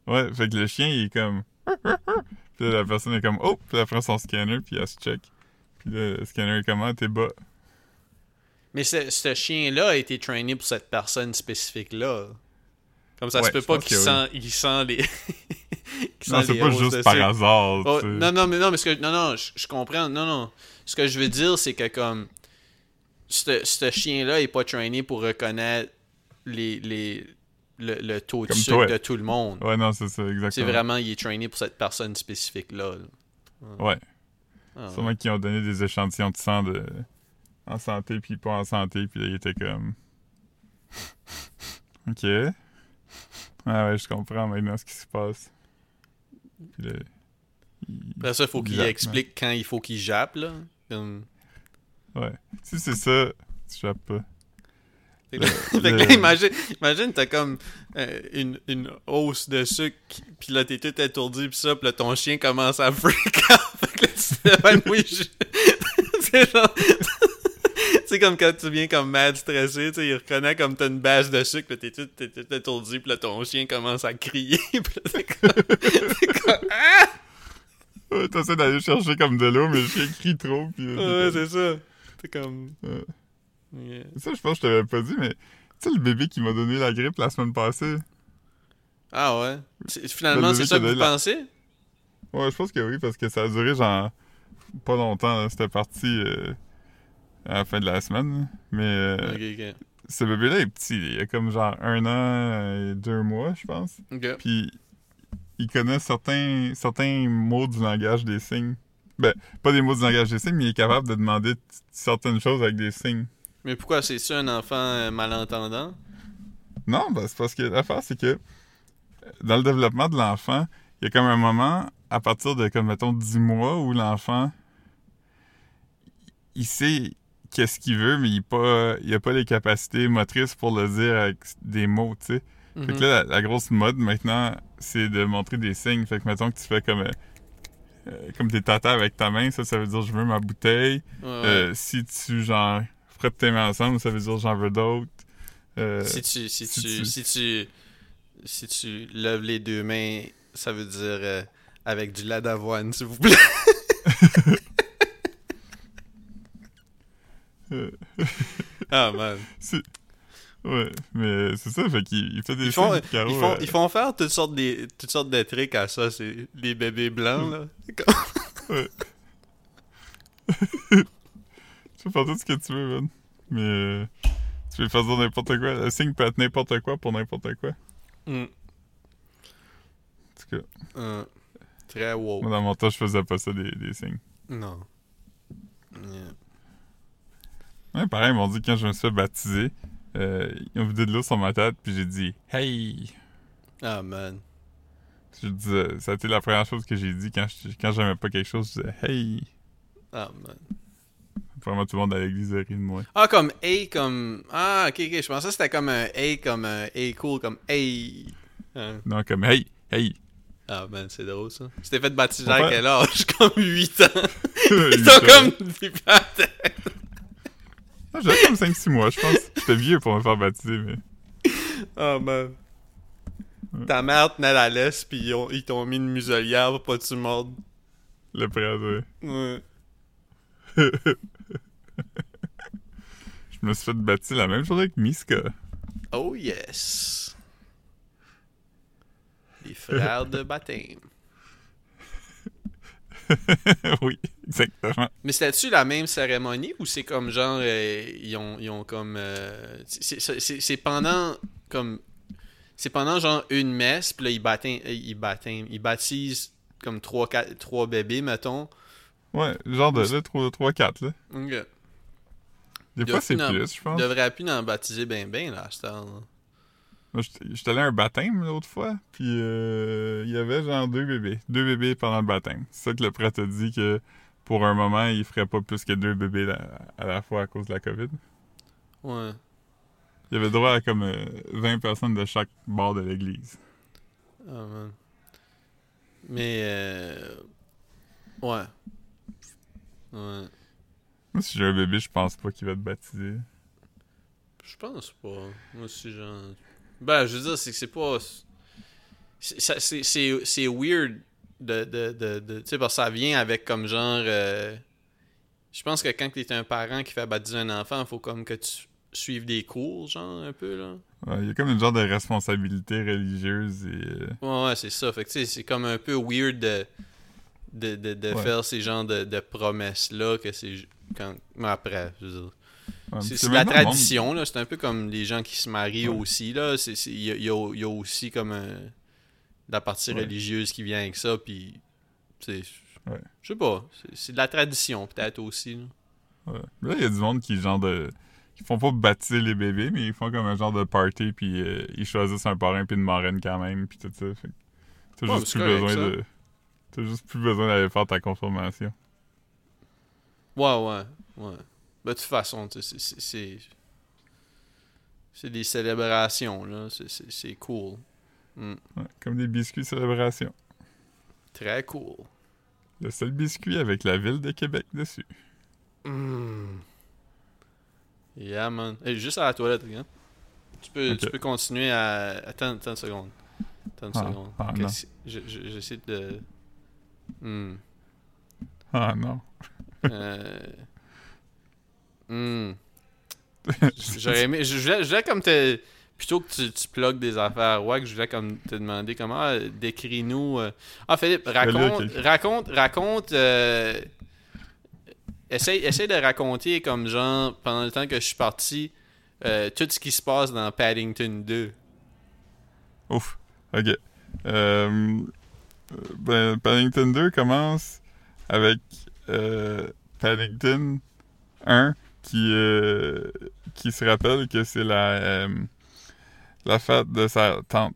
Ouais, fait que le chien, il est comme. puis là, la personne est comme, oh, puis elle prend son scanner, puis elle se check. Puis là, le scanner est comment, t'es bas. Mais ce, ce chien-là a été traîné pour cette personne spécifique-là. Comme ça Ouais, se peut pas qu'il sent, il sent les. Non, c'est pas juste par hasard, Oh, non, non, mais non, mais ce que, non, non, je, je comprends. Non, non. Ce que je veux dire, c'est que comme ce chien-là est pas traîné pour reconnaître les, les, le, le taux de Comme sucre toi. de tout le monde. Ouais, non, c'est ça, exactement. C'est vraiment, il est traîné pour cette personne spécifique-là. là. Ouais. Ah, Sûrement qu'ils ont donné des échantillons de sang de... en santé, puis pas en santé, puis là, il était comme... OK. Ouais, ouais, je comprends maintenant ce qui se passe. Puis là... il- Après ça, il faut qu'il explique quand il faut qu'il jappe, là. Comme... Ouais. Si c'est ça, tu jappes pas. Fait que, Le- fait que le- là, imagine, imagine t'as comme euh, une, une hausse de sucre, puis là, t'es tout étourdi, pis ça, pis là, ton chien commence à freak out. Fait que là, tu t'évanouis. je- C'est genre... C'est comme quand tu viens comme mad stressé, tu sais, il reconnaît comme t'as une base de sucre, pis t'es tout, t'es tout étourdi, pis là, ton chien commence à crier, pis là, c'est comme... c'est comme- Ah! Ouais, t'essaies d'aller chercher comme de l'eau, mais le chien crie trop, puis... là, Ouais, t'es c'est ça. C'est comme... Ouais. Yeah. Ça, je pense que je t'avais pas dit, mais... Tu sais, le bébé qui m'a donné la grippe la semaine passée... Ah ouais? Finalement, Le c'est ça que vous la- pensez? Ouais, je pense que oui, parce que ça a duré genre pas longtemps. là. C'était parti euh, à la fin de la semaine. Mais euh, ce bébé-là est petit. Il a comme genre un an et deux mois, je pense. Puis il connaît certains, certains mots du langage des signes. Ben, pas des mots du langage des signes, mais il est capable de demander certaines choses avec des signes. Mais pourquoi c'est ça un enfant euh, malentendant? Non, ben, c'est parce que l'affaire, c'est que dans le développement de l'enfant, il y a comme un moment, à partir de, comme, mettons, 10 mois, où l'enfant, il sait qu'est-ce qu'il veut, mais il n'a pas, il a pas les capacités motrices pour le dire avec des mots, tu sais. Fait Mhm. que là, la, la grosse mode, maintenant, c'est de montrer des signes. Fait que, mettons que tu fais comme... euh, euh, comme des tatas avec ta main, ça, ça veut dire je veux ma bouteille. Ouais, ouais. Euh, si tu, genre, frappes tes mains ensemble, ça veut dire j'en veux d'autres. Euh, si tu si, si tu, tu- si tu si tu lèves les deux mains, ça veut dire euh, avec du lait d'avoine, s'il vous plaît. euh, Ah man. Ouais, mais c'est ça, fait qu'il il fait des Ils font, Caro, ils, font, euh, ils font faire toutes sortes, des, toutes sortes de trucs à ça, c'est les bébés blancs là. C'est comme- Tu peux faire tout ce que tu veux, man. Mais euh, tu peux faire n'importe quoi. Le signe peut être n'importe quoi pour n'importe quoi. Mm. En tout cas, Euh, très wow. moi, dans mon temps, je faisais pas ça, des, des signes. Non. Yeah. Ouais, pareil, ils m'ont dit quand je me suis fait baptiser, euh, ils ont vidé de l'eau sur ma tête, puis j'ai dit « Hey! Ah man. ». Je disais, ça a été la première chose que j'ai dit quand je- quand j'aimais pas quelque chose, je disais « Hey! Ah man. ». Vraiment, tout le monde à l'église a ri de moi. Ah, comme A, comme. Ah, ok, ok. Je pensais que c'était comme un A, comme un A cool, comme A. Hein? Non, comme « Hey! Hey! Ah, man, c'est drôle ça. Tu t'es fait baptiser à quel âge? Comme 8 ans. » Ils sont comme. des pattes. Ah, J'avais comme 5-6 mois, je pense. J'étais vieux pour me faire baptiser, mais... Ah, man. Ta mère tenait la laisse, pis ils, ont- ils t'ont mis une muselière pour pas que tu mordes. Le prêtre, ouais. Ouais. Je me suis fait baptiser la même journée que Miska. Oh, yes. Les frères de baptême. oui, exactement. Mais c'était-tu la même cérémonie ou c'est comme genre euh, ils ont ils ont comme euh, c'est- pendant comme c'est pendant genre une messe puis là ils baptêment ils ils baptisent comme trois quatre trois bébés mettons. Ouais, genre de là, 3-4, là. Ok. Des Il fois, c'est plus, je Ils pense. devraient plus en baptiser ben ben là à cette heure, là. Moi, j'étais allé à un baptême l'autre fois, puis euh, il y avait genre deux bébés. Deux bébés pendant le baptême. C'est ça que le prêtre a dit que pour un moment, il ferait pas plus que deux bébés à la fois à cause de la COVID. Ouais. Il y avait droit à comme euh, 20 personnes de chaque bord de l'église. Ah, man. Mais, euh... Ouais. Ouais. Moi, si j'ai un bébé, je pense pas qu'il va être baptisé. Je pense pas. Moi aussi, genre. Ben, je veux dire, c'est que c'est pas. c'est- weird de. de, de, de- tu sais, parce que ça vient avec comme genre. euh, Je pense que quand tu es un parent qui fait baptiser un enfant, il faut comme que tu suives des cours, genre, un peu, là. Ouais, il y a comme une genre de responsabilité religieuse et... euh, Ouais, ouais, c'est ça. Fait que, tu sais, c'est comme un peu weird de. De, de, de Ouais. faire ces genres de, de promesses-là que c'est. Quand... Mais après, je veux dire. C'est la monde- tradition, là. C'est un peu comme les gens qui se marient Ouais. aussi, Il y, y a- il y a aussi comme un- la partie Ouais. religieuse qui vient avec ça, puis... c'est Ouais. Je sais pas. c'est- de la tradition, peut-être, aussi, là. Il y a du monde qui, genre de... Qui font pas baptiser les bébés, mais ils font comme un genre de party, puis euh, ils choisissent un parrain puis une marraine quand même, puis tout ça. T'as Ouais, juste plus besoin de... T'as juste plus besoin d'aller faire ta confirmation. Ouais, ouais, ouais. Ben, de toute façon, c'est- c'est... des célébrations, là. C'est- cool. Mm. Ouais, comme des biscuits célébration. Très cool. Le seul biscuit avec la ville de Québec dessus. Mm. Yeah, man. Hey, juste à la toilette, regarde. Tu peux, tu peux continuer à. Attends, attends une seconde. Attends une Ah, seconde. ah, je- je- J'essaie de. Hmm. Ah non. Euh... hmm. J'aurais aimé. Je voulais, je voulais comme te. Plutôt que tu, tu plugues des affaires ouais, je voulais comme te demander comment. ah, Décris-nous. euh, Ah, Philippe, raconte. Raconte. Raconte. euh, Essaye, essaye de raconter comme genre pendant le temps que je suis parti euh, tout ce qui se passe dans Paddington 2. Ouf. Ok. Euh, ben, Paddington 2 commence avec euh, Paddington 1 qui, euh, qui se rappelle que c'est la, euh, la fête de sa tante.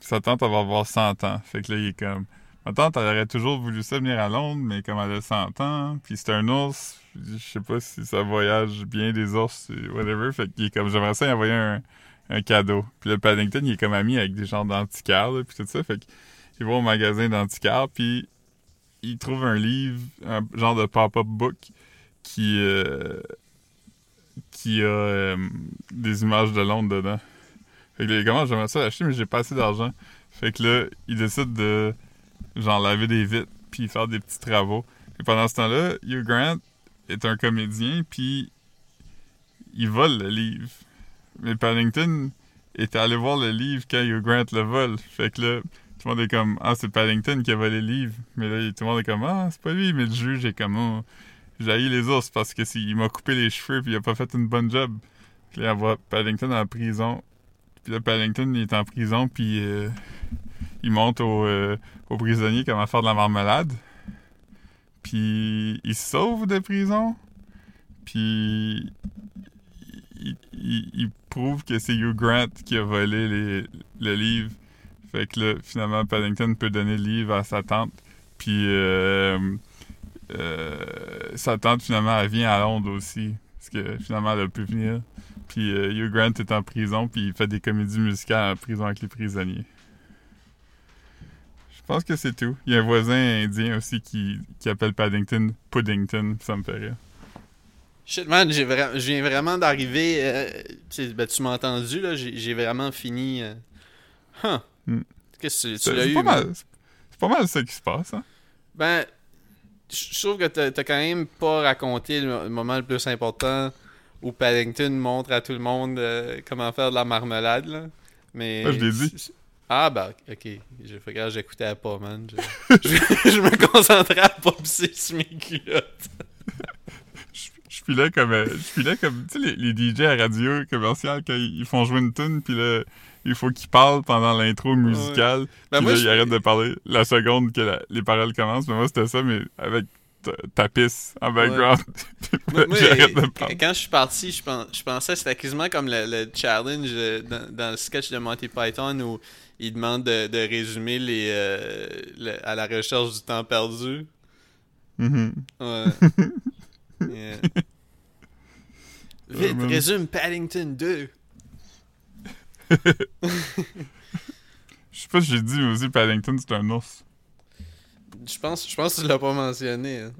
Sa tante, elle va avoir 100 ans. Fait que là, il est comme... Ma tante, elle aurait toujours voulu ça venir à Londres, mais comme elle a 100 ans, puis c'est un ours, je sais pas si ça voyage bien des ours, whatever. Fait qu'il est comme... J'aimerais ça envoyer un, un cadeau. Puis le Paddington, il est comme ami avec des gens d'antiquaires, puis tout ça. Fait qu'il va au magasin d'antiquaires, puis il trouve un livre, un genre de pop-up book qui, euh, qui a euh, des images de Londres dedans. Fait que là, il est comme, Ah, j'aimerais ça l'acheter, mais j'ai pas assez d'argent. Fait que là, il décide de, genre, laver des vitres, puis faire des petits travaux. Et pendant ce temps-là, Hugh Grant est un comédien, puis il vole le livre. Mais Paddington était allé voir le livre quand Hugh Grant le vole. Fait que là, tout le monde est comme Ah, c'est Paddington qui a volé le livre. Mais là, tout le monde est comme Ah, c'est pas lui. Mais le juge est comme Oh, j'ai les ours parce que c'est- il m'a coupé les cheveux puis il a pas fait une bonne job. Puis là, voit Paddington en prison. Puis là, Paddington, il est en prison puis euh, il monte au, euh, au prisonnier comment faire de la marmelade. Puis il se sauve de prison. Puis il prouve que c'est Hugh Grant qui a volé les- le livre. Fait que là, finalement, Paddington peut donner le livre à sa tante. Puis euh, euh, sa tante, finalement, elle vient à Londres aussi. Parce que finalement, elle a pu venir. Puis euh, Hugh Grant est en prison, puis il fait des comédies musicales en prison avec les prisonniers. Je pense que c'est tout. Il y a un voisin indien aussi qui, qui appelle Paddington Puddington, ça me fait rire. Shit, man, vra- je viens vraiment d'arriver. euh, ben, tu m'as entendu, là. J'ai vraiment fini. euh, Huh. Qu'est-ce que tu, tu C'est l'as c'est eu? pas man? mal. C'est pas mal ça qui se passe, hein? Ben, je trouve que t'as quand même pas raconté le moment le plus important où Paddington montre à tout le monde euh, comment faire de la marmelade, là. Mais. Ouais, je l'ai dit. Ah, bah, ok. Je fais que j'écoutais pas, man. Je me concentrais à pas pisser sur mes culottes. Je, filais comme, euh, je filais comme, tu sais, les, les DJ à radio commercial, quand ils, font jouer une tune, puis là, il faut qu'ils parlent pendant l'intro musicale, Ben, puis moi, là, je- ils arrêtent de parler la seconde que la- les paroles commencent. Mais moi, c'était ça, mais avec tapisse en background. Moi, moi, J'arrête de quand parler. quand je suis parti, je, pen- je pensais que c'était quasiment comme le, le challenge dans, dans le sketch de Monty Python où il demande de, de résumer les, euh, le- à la recherche du temps perdu. Mhm. Ouais. Yeah. Vite, résume Paddington 2. Je sais pas si j'ai dit, mais aussi Paddington, c'est un ours. Je pense, je pense que tu l'as pas mentionné. hein.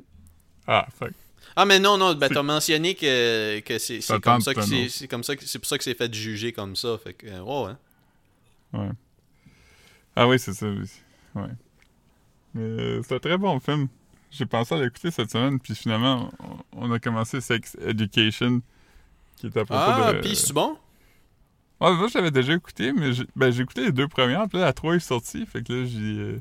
Ah, fuck. Ah mais non non, ben t'as mentionné que, que c'est comme ça que c'est comme ça que c'est pour ça que c'est fait juger comme ça. Fait que euh, ouais, ouais. Ah oui, c'est ça. oui. Ouais. Euh, c'est un très bon film. J'ai pensé à l'écouter cette semaine, puis finalement, on, a commencé Sex Education, qui est à propos Ah, de... puis c'est bon? Ouais, moi, je l'avais déjà écouté, mais j'ai ben, écouté les deux premières, puis là, la 3 est sortie, fait que là, j'ai...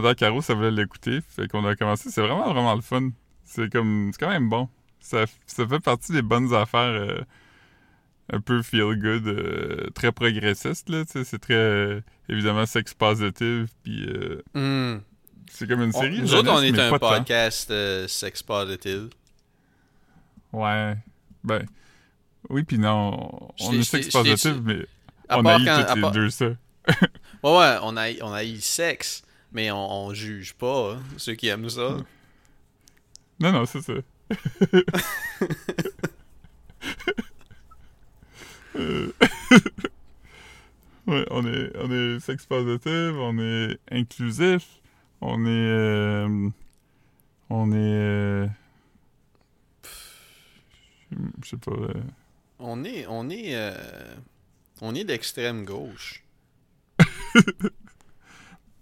Euh... Caro, ça voulait l'écouter, fait qu'on a commencé. C'est vraiment, vraiment le fun. C'est comme... C'est quand même bon. Ça, ça fait partie des bonnes affaires euh, un peu feel-good, euh, très progressiste, là. C'est très, euh, évidemment, sex positive, puis Hmm. C'est comme une On- série nous autres, on est un podcast euh, sex positive. Ouais. Ben... Oui, puis non, on est sex positive, mais À on a eu toutes les part- deux ça. Ouais, ouais, on a, on a eu le sexe, mais on, on juge pas hein, ceux qui aiment ça. Non, non, c'est ça. Euh, ouais, on est, on est sex positive, on est inclusif, on est, euh, on est, euh, je sais pas, euh, On est, on est, euh, on est d'extrême gauche.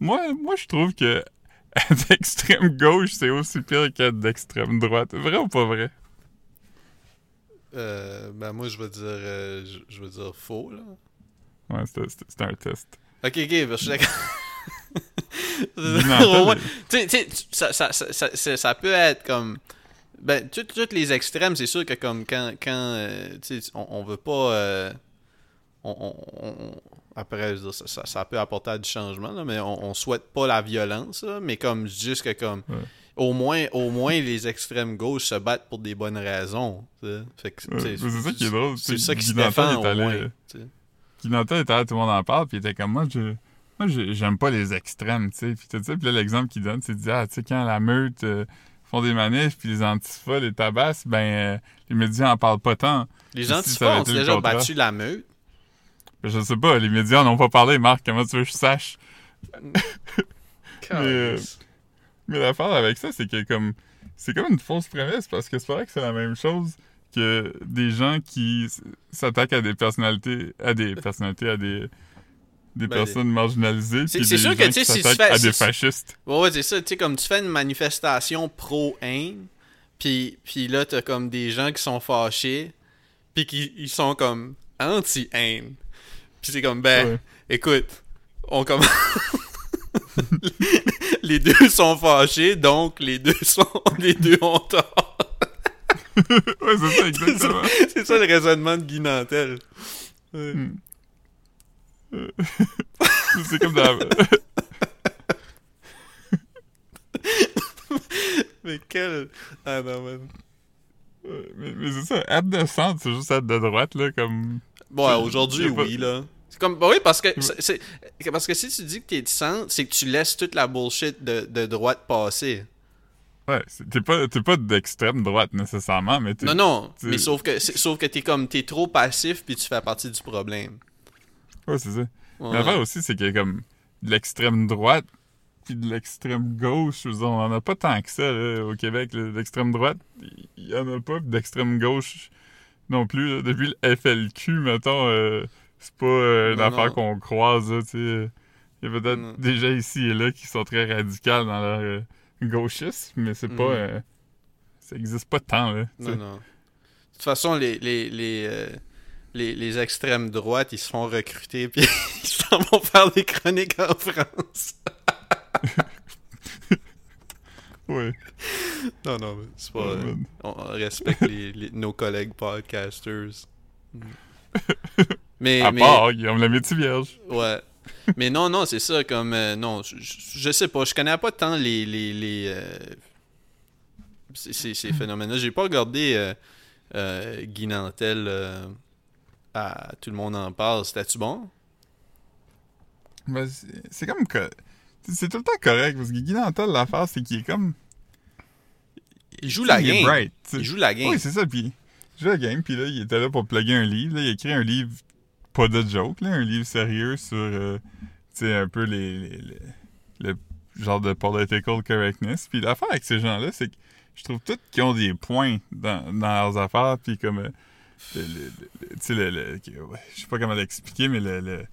moi, moi, je trouve que d'extrême gauche, c'est aussi pire qu'être d'extrême droite. Vrai ou pas vrai? Ben moi, je veux dire, je, veux dire faux là. Ouais, c'était un test. Ok, ok, que je suis d'accord. Ça, ça, ça, ça, ça- ça peut être comme. Ben, tout- tous les extrêmes, c'est sûr que comme quand, quand euh, on, on veut pas. euh, on, on- après, ça, ça, peut apporter à du changement, là, mais on, souhaite pas la violence, là, mais comme juste que comme. Ouais. Au moins, au moins, les extrêmes gauches se battent pour des bonnes raisons. c'est ça qui est drôle, C'est ça qui se défend, au moins. euh, Nantel était là, tout le monde en parle, puis il était comme moi, je, moi, j'ai- j'aime pas les extrêmes, tu sais. Puis tout ça, puis là, l'exemple qu'il donne, c'est de dire, ah, tu sais, quand la meute euh, font des manifs, puis les antifas les tabassent, ben, euh, les médias en parlent pas tant. Les si antifas ont déjà battu la meute. Je sais pas, les médias en ont pas parlé, Marc, comment tu veux que je sache? euh, Mais l'affaire avec ça, c'est que comme c'est comme une fausse prémisse parce que c'est vrai que c'est la même chose que des gens qui s'attaquent à des personnalités, à des personnalités, à des des Ben, personnes marginalisées, C'est- sûr gens que, tu qui sais, si tu fais- à des fascistes. Ouais, ouais, c'est ça. Tu sais, comme tu fais une manifestation pro-haine, puis, puis là, t'as comme des gens qui sont fâchés, puis qui ils sont comme anti-haine. Puis c'est comme, ben, Ouais. écoute, on commence... les deux sont fâchés, donc les deux sont... les deux ont tort. ouais, c'est ça exactement. c'est ça le raisonnement de Guy Nantel. Ouais. Hmm. Euh, c'est comme dans la- Mais quel... Ah non, man. Ouais, mais, mais c'est ça, être de centre, c'est juste être de droite, là, comme... Bon, C'est- aujourd'hui, pas- oui, là. C'est comme, bah oui, parce que, c'est- parce que si tu dis que t'es de centre, c'est que tu laisses toute la bullshit de, de droite passer. Ouais, t'es pas, t'es pas d'extrême droite, nécessairement, mais t'es... Non, non, mais sauf que, sauf que t'es comme, t'es trop passif puis tu fais partie du problème. Ouais, c'est ça. Ouais. Mais l'affaire aussi, c'est qu'il y a comme de l'extrême droite puis de l'extrême gauche. On en a pas tant que ça là, au Québec. L'extrême droite, il y en a pas. puis d'extrême gauche non plus. là. Depuis le FLQ, mettons, euh, c'est pas euh, une Non, affaire qu'on croise. là, tu sais. Il y a peut-être gens ici et là qui sont très radicales dans leur euh, gauchisme, mais c'est pas... Mhm. euh, ça existe pas tant, là. Non, non. De toute façon, les, les, les, euh, les, les extrêmes droites, ils se font recruter puis ils s'en vont faire des chroniques en France. Ouais. Non, non, mais c'est pas... Ouais, euh, man. on respecte les, les- nos collègues podcasters. Mais, À mais, part Guillaume la vierge. Ouais. Mais non, non, c'est ça, comme... euh, non, je, je- sais pas, je connais pas tant les... les, les euh, ces, ces, ces phénomènes-là. J'ai pas regardé euh, euh, Guy Nantel à Tout le monde en parle. C'était-tu bon? Ben, c'est comme que. C'est tout le temps correct, parce que Guy Nantel, l'affaire, c'est qu'il est comme. Il joue la il game. bright. Il joue la game. Oui, c'est ça. Puis, il joue la game, puis là, il était là pour plugger un livre. Là, il a écrit un livre, pas de joke, là, un livre sérieux sur, euh, tu sais, un peu les, les- les- le genre de political correctness. Puis l'affaire avec ces gens-là, c'est que je trouve tous qu'ils ont des points dans, dans leurs affaires, puis comme, euh, le- le- tu je sais pas comment l'expliquer, mais le...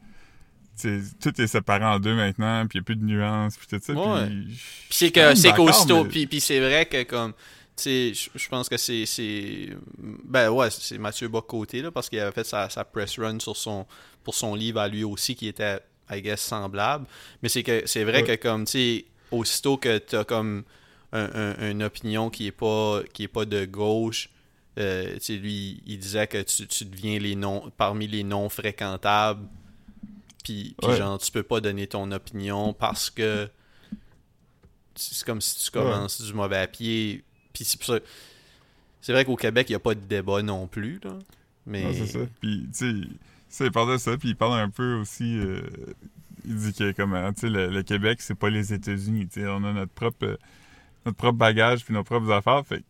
tu tout est séparé en deux maintenant, puis il n'y a plus de nuances, puis tout ça. Ouais. Puis, c'est que c'est d'accord, qu'aussitôt. mais- Puis, puis c'est vrai que comme. Tu je pense que c'est. c'est- Ben ouais, c'est Mathieu Bocoté, là, parce qu'il avait fait sa, sa press run sur son, pour son livre à lui aussi, qui était, I guess, semblable. Mais c'est que c'est vrai Ouais. que comme, tu sais, aussitôt que t'as comme un, un- une opinion qui est pas, qui est pas de gauche, euh, lui, il disait que tu, tu deviens les noms, parmi les non fréquentables. Puis, Ouais. genre, tu peux pas donner ton opinion parce que c'est comme si tu commences du mauvais pied. Puis c'est pour ça- C'est vrai qu'au Québec, il n'y a pas de débat non plus, là. Mais. Non, c'est ça. Puis, tu sais, il parle de ça, puis il parle un peu aussi. euh, il dit que, comme, euh, tu sais, le, le Québec, c'est pas les États-Unis. Tu sais, on a notre propre, euh, notre propre bagage, puis nos propres affaires. Fait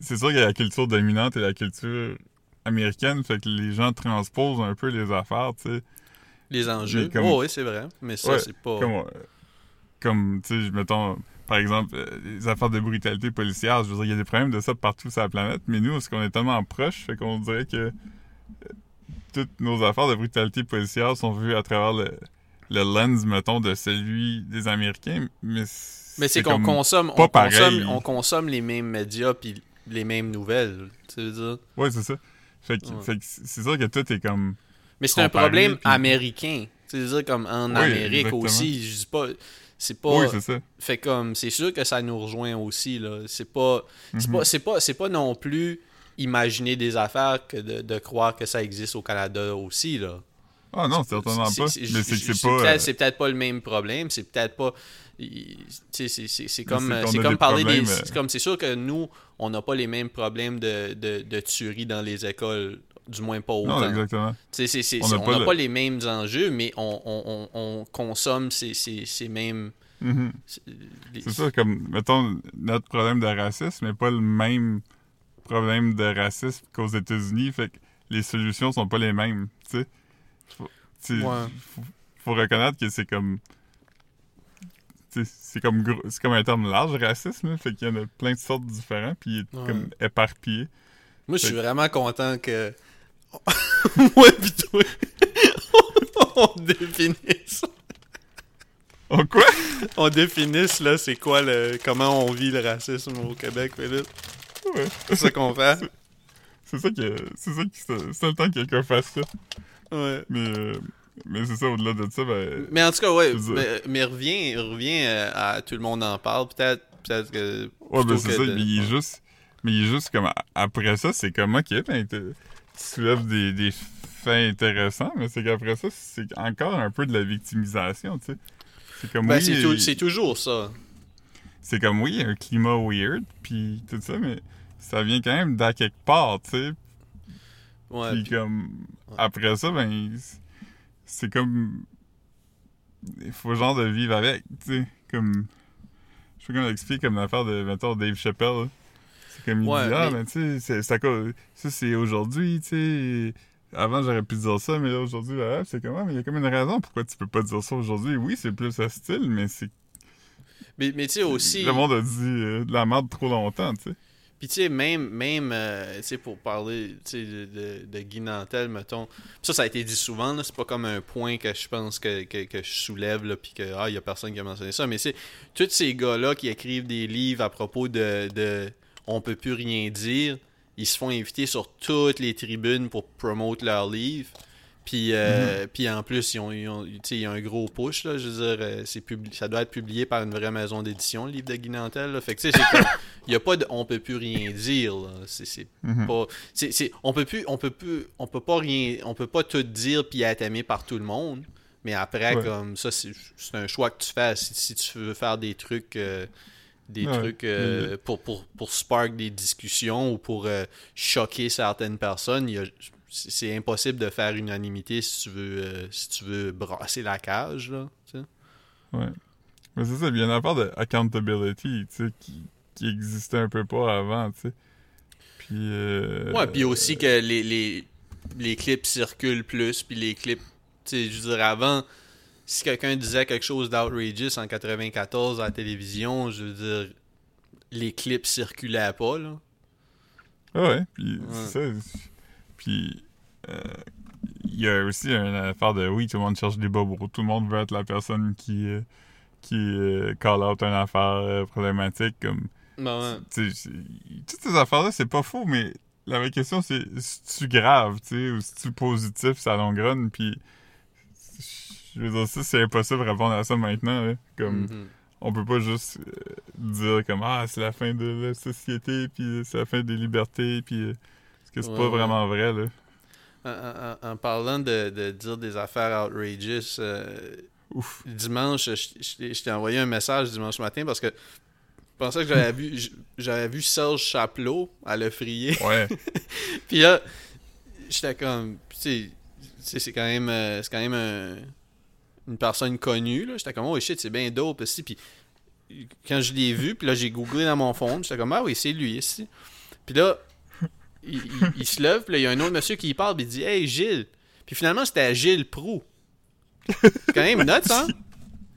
c'est sûr qu'il y a la culture dominante et la culture américaine. Fait que les gens transposent un peu les affaires, tu sais. Les enjeux. Comme- Oh, oui, c'est vrai. Mais ça, Ouais, c'est pas. Comme, euh, comme tu sais, mettons, par exemple, euh, les affaires de brutalité policière, je veux dire, il y a des problèmes de ça partout sur la planète, mais nous, parce qu'on est tellement proches, fait qu'on dirait que euh, toutes nos affaires de brutalité policière sont vues à travers le, le lens, mettons, de celui des Américains, mais Mais c'est qu'on consomme, on consomme, on consomme les mêmes médias puis les mêmes nouvelles. Tu veux dire? Ouais, c'est ça. Fait que, Ouais. fait que c'est sûr que tout est comme... Mais c'est un problème puis- américain. Tu veux dire, comme en Oui, Amérique exactement. aussi. Je dis pas. C'est pas. Oui, c'est ça. Fait comme, c'est sûr que ça nous rejoint aussi, là. C'est pas, c'est Mhm. pas, c'est pas, c'est pas non plus imaginer des affaires que de, de croire que ça existe au Canada aussi, là. Ah non, certainement pas. Mais c'est pas... euh, c'est peut-être pas le même problème, c'est peut-être pas. C'est c'est- c'est comme, c'est c'est comme des parler des. problèmes, euh, C'est comme, c'est sûr que nous, on n'a pas les mêmes problèmes de, de, de tuerie dans les écoles, du moins pas autant. non, exactement. C'est- c'est- On c'est- n'a pas n'a le- pas les mêmes enjeux, mais on, on, on, on consomme ces, ces, ces mêmes. Mhm. les- C'est ça, comme, mettons, notre problème de racisme n'est pas le même problème de racisme qu'aux États-Unis, fait que les solutions sont pas les mêmes, tu sais. Faut, tu sais, Ouais. faut, faut reconnaître que c'est comme... C'est comme, gros- comme un terme large, racisme, là, fait qu'il y en a plein de sortes différents, puis il est Ouais. comme éparpillé. Moi, je suis vraiment content que. Moi, pis toi, on définisse. Oh quoi? On définisse, là, c'est quoi le. Comment on vit le racisme au Québec, Philippe? Ouais. C'est ça qu'on fait. C'est ça que... C'est ça. C'est c'est le temps que quelqu'un fasse ça. Ouais. Mais... euh, mais c'est ça, au-delà de ça, ben... Mais en tout cas, ouais, mais, mais reviens, reviens euh, à tout le monde en parle. Peut-être peut-être que. Ouais, ben c'est ça, de- mais il est juste. Mais il est juste comme. Après ça, c'est comme ok, ben, tu soulèves des, des faits intéressants, mais c'est qu'après ça, c'est encore un peu de la victimisation, tu sais. C'est comme Ben, oui. c'est, toujours ça. c'est comme oui, un climat weird, puis tout ça, mais ça vient quand même d'à quelque part, tu sais. Ouais. Puis puis- comme. Après ça, ben. C'est comme. Il faut genre de vivre avec, tu sais. Comme. Je sais pas comment l'expliquer, comme l'affaire de, mettons, Dave Chappelle. C'est comme il Ouais, dit, ah, mais- mais tu sais, ça c'est aujourd'hui, tu sais. Avant, j'aurais pu dire ça, mais là, aujourd'hui, là, c'est comment? Mais il y a comme une raison pourquoi tu peux pas dire ça aujourd'hui. Oui, c'est plus hostile, mais c'est. Mais, mais tu sais aussi. Le monde a dit euh, de la merde trop longtemps, tu sais. Puis tu sais, même, même euh, pour parler de, de, de Guy Nantel, mettons, ça, ça a été dit souvent, c'est pas comme un point que je pense que, que, je soulève, puis que, ah, il y a personne qui a mentionné ça, mais c'est tous ces gars-là qui écrivent des livres à propos de, de On peut plus rien dire, ils se font inviter sur toutes les tribunes pour promote leurs livres. Puis, euh, puis en plus, ils ont, ils ont- il y a un gros push, là, je veux dire, euh, c'est publi- ça doit être publié par une vraie maison d'édition, le livre de Guy Nantel. là. Fait que, tu sais, il y a pas de on peut plus rien dire là. c'est c'est Mhm. pas c'est c'est- on peut plus on peut plus on peut pas rien on peut pas tout dire puis être aimé par tout le monde mais après Ouais. comme ça c'est c'est un choix que tu fais si, si tu veux faire des trucs euh, des Ouais, trucs euh, pour, pour, pour spark des discussions ou pour euh, choquer certaines personnes. Il y a- c'est impossible de faire unanimité si tu veux euh, si tu veux brasser la cage là. tu sais. Ouais. Mais c'est ça, il y a une affaire de accountability, tu sais, qui, qui existait un peu pas avant, tu sais. Puis. Euh, Ouais, puis aussi que les, les, les clips circulent plus, puis les clips, tu sais, je veux dire, avant, si quelqu'un disait quelque chose d'outrageous en 94 à la télévision, je veux dire, les clips circulaient pas, là. Ah ouais, puis Ouais. c'est ça. Puis. euh, Il y a aussi une affaire de oui, tout le monde cherche des bobos. Tout le monde veut être la personne qui, qui euh, call out une affaire euh, problématique. Comme, Ben ouais. toutes ces affaires-là, c'est pas faux, mais la vraie question, c'est si tu grave, tu sais, ou si tu positif, ça longue run, puis je veux dire, ça, c'est impossible de répondre à ça maintenant, là. Comme, Mhm. on peut pas juste euh, dire comme, ah, c'est la fin de la société, puis c'est la fin des libertés, puis euh, que c'est Ouais, pas vraiment vrai, là. En, en- en parlant de, de dire des affaires outrageous, euh, Ouf. dimanche, je, je t'ai- je t'ai envoyé un message dimanche matin parce que je pensais que j'avais vu, j'avais vu Serge Chaplot à Le Frier. Ouais. Puis là, j'étais comme, tu sais, c'est quand même, euh, c'est quand même un- une personne connue, là. J'étais comme, oh shit, c'est bien dope, ici. Puis quand je l'ai vu, puis là, j'ai googlé dans mon fond, j'étais comme, ah oui, c'est lui, ici. Puis là, il, il- il se lève, puis là, il y a un autre monsieur qui y parle, puis il dit, hey, Gilles. Puis finalement, c'était Gilles Prou. C'est quand même nuts, hein?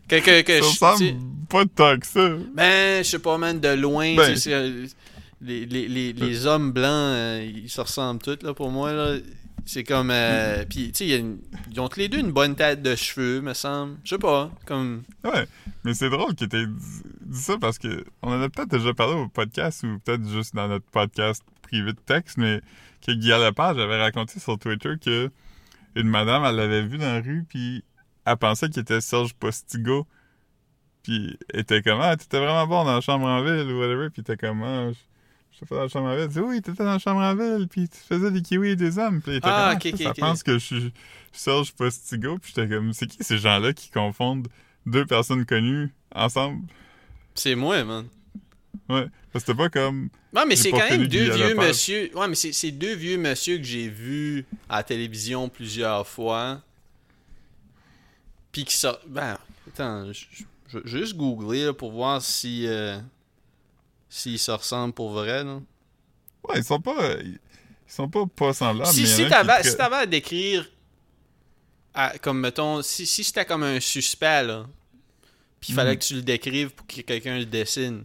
Que, que, que ça je- pas tant que ça. ben, je sais pas, man, de loin, Ben, tu sais, c'est, euh, les, les, les, les hommes blancs, euh, ils se ressemblent tous, là, pour moi, là. C'est comme... euh, Puis, tu sais, ils ont tous les deux une bonne tête de cheveux, me semble. Je sais pas, comme... Ouais, mais c'est drôle que t'aies dit, dit ça parce que on en a peut-être déjà parlé au podcast ou peut-être juste dans notre podcast privé de texte, mais que Guy Lepage avait raconté sur Twitter que une madame, elle l'avait vu dans la rue, puis elle pensait qu'il était Serge Postigo. Puis elle était comme, ah, t'étais vraiment bon dans la chambre en ville ou whatever, puis t'es comme, ah, je pas dans la chambre en ville. Elle dit, oui, t'étais dans la chambre en ville, puis tu faisais des kiwis et des hommes. Puis elle était Ah, comme, ça pense que je suis Serge Postigo, puis j'étais comme, c'est qui ces gens-là qui confondent deux personnes connues ensemble? C'est moi, man. Ouais, parce que c'était pas comme, Non, mais c'est quand même deux vieux monsieur. Ouais, mais c'est, deux vieux monsieur que j'ai vus à la télévision plusieurs fois. Puis qui sortent. Ben, attends, je vais juste googler là, pour voir si. euh, s'ils se ressemblent pour vrai, là. ouais, ils sont pas, ils sont pas pas semblables. si mais si t'avais si t'avais à décrire. à- comme mettons, si, si c'était comme un suspect, là. Puis il fallait Mhm. que tu le décrives pour que quelqu'un le dessine.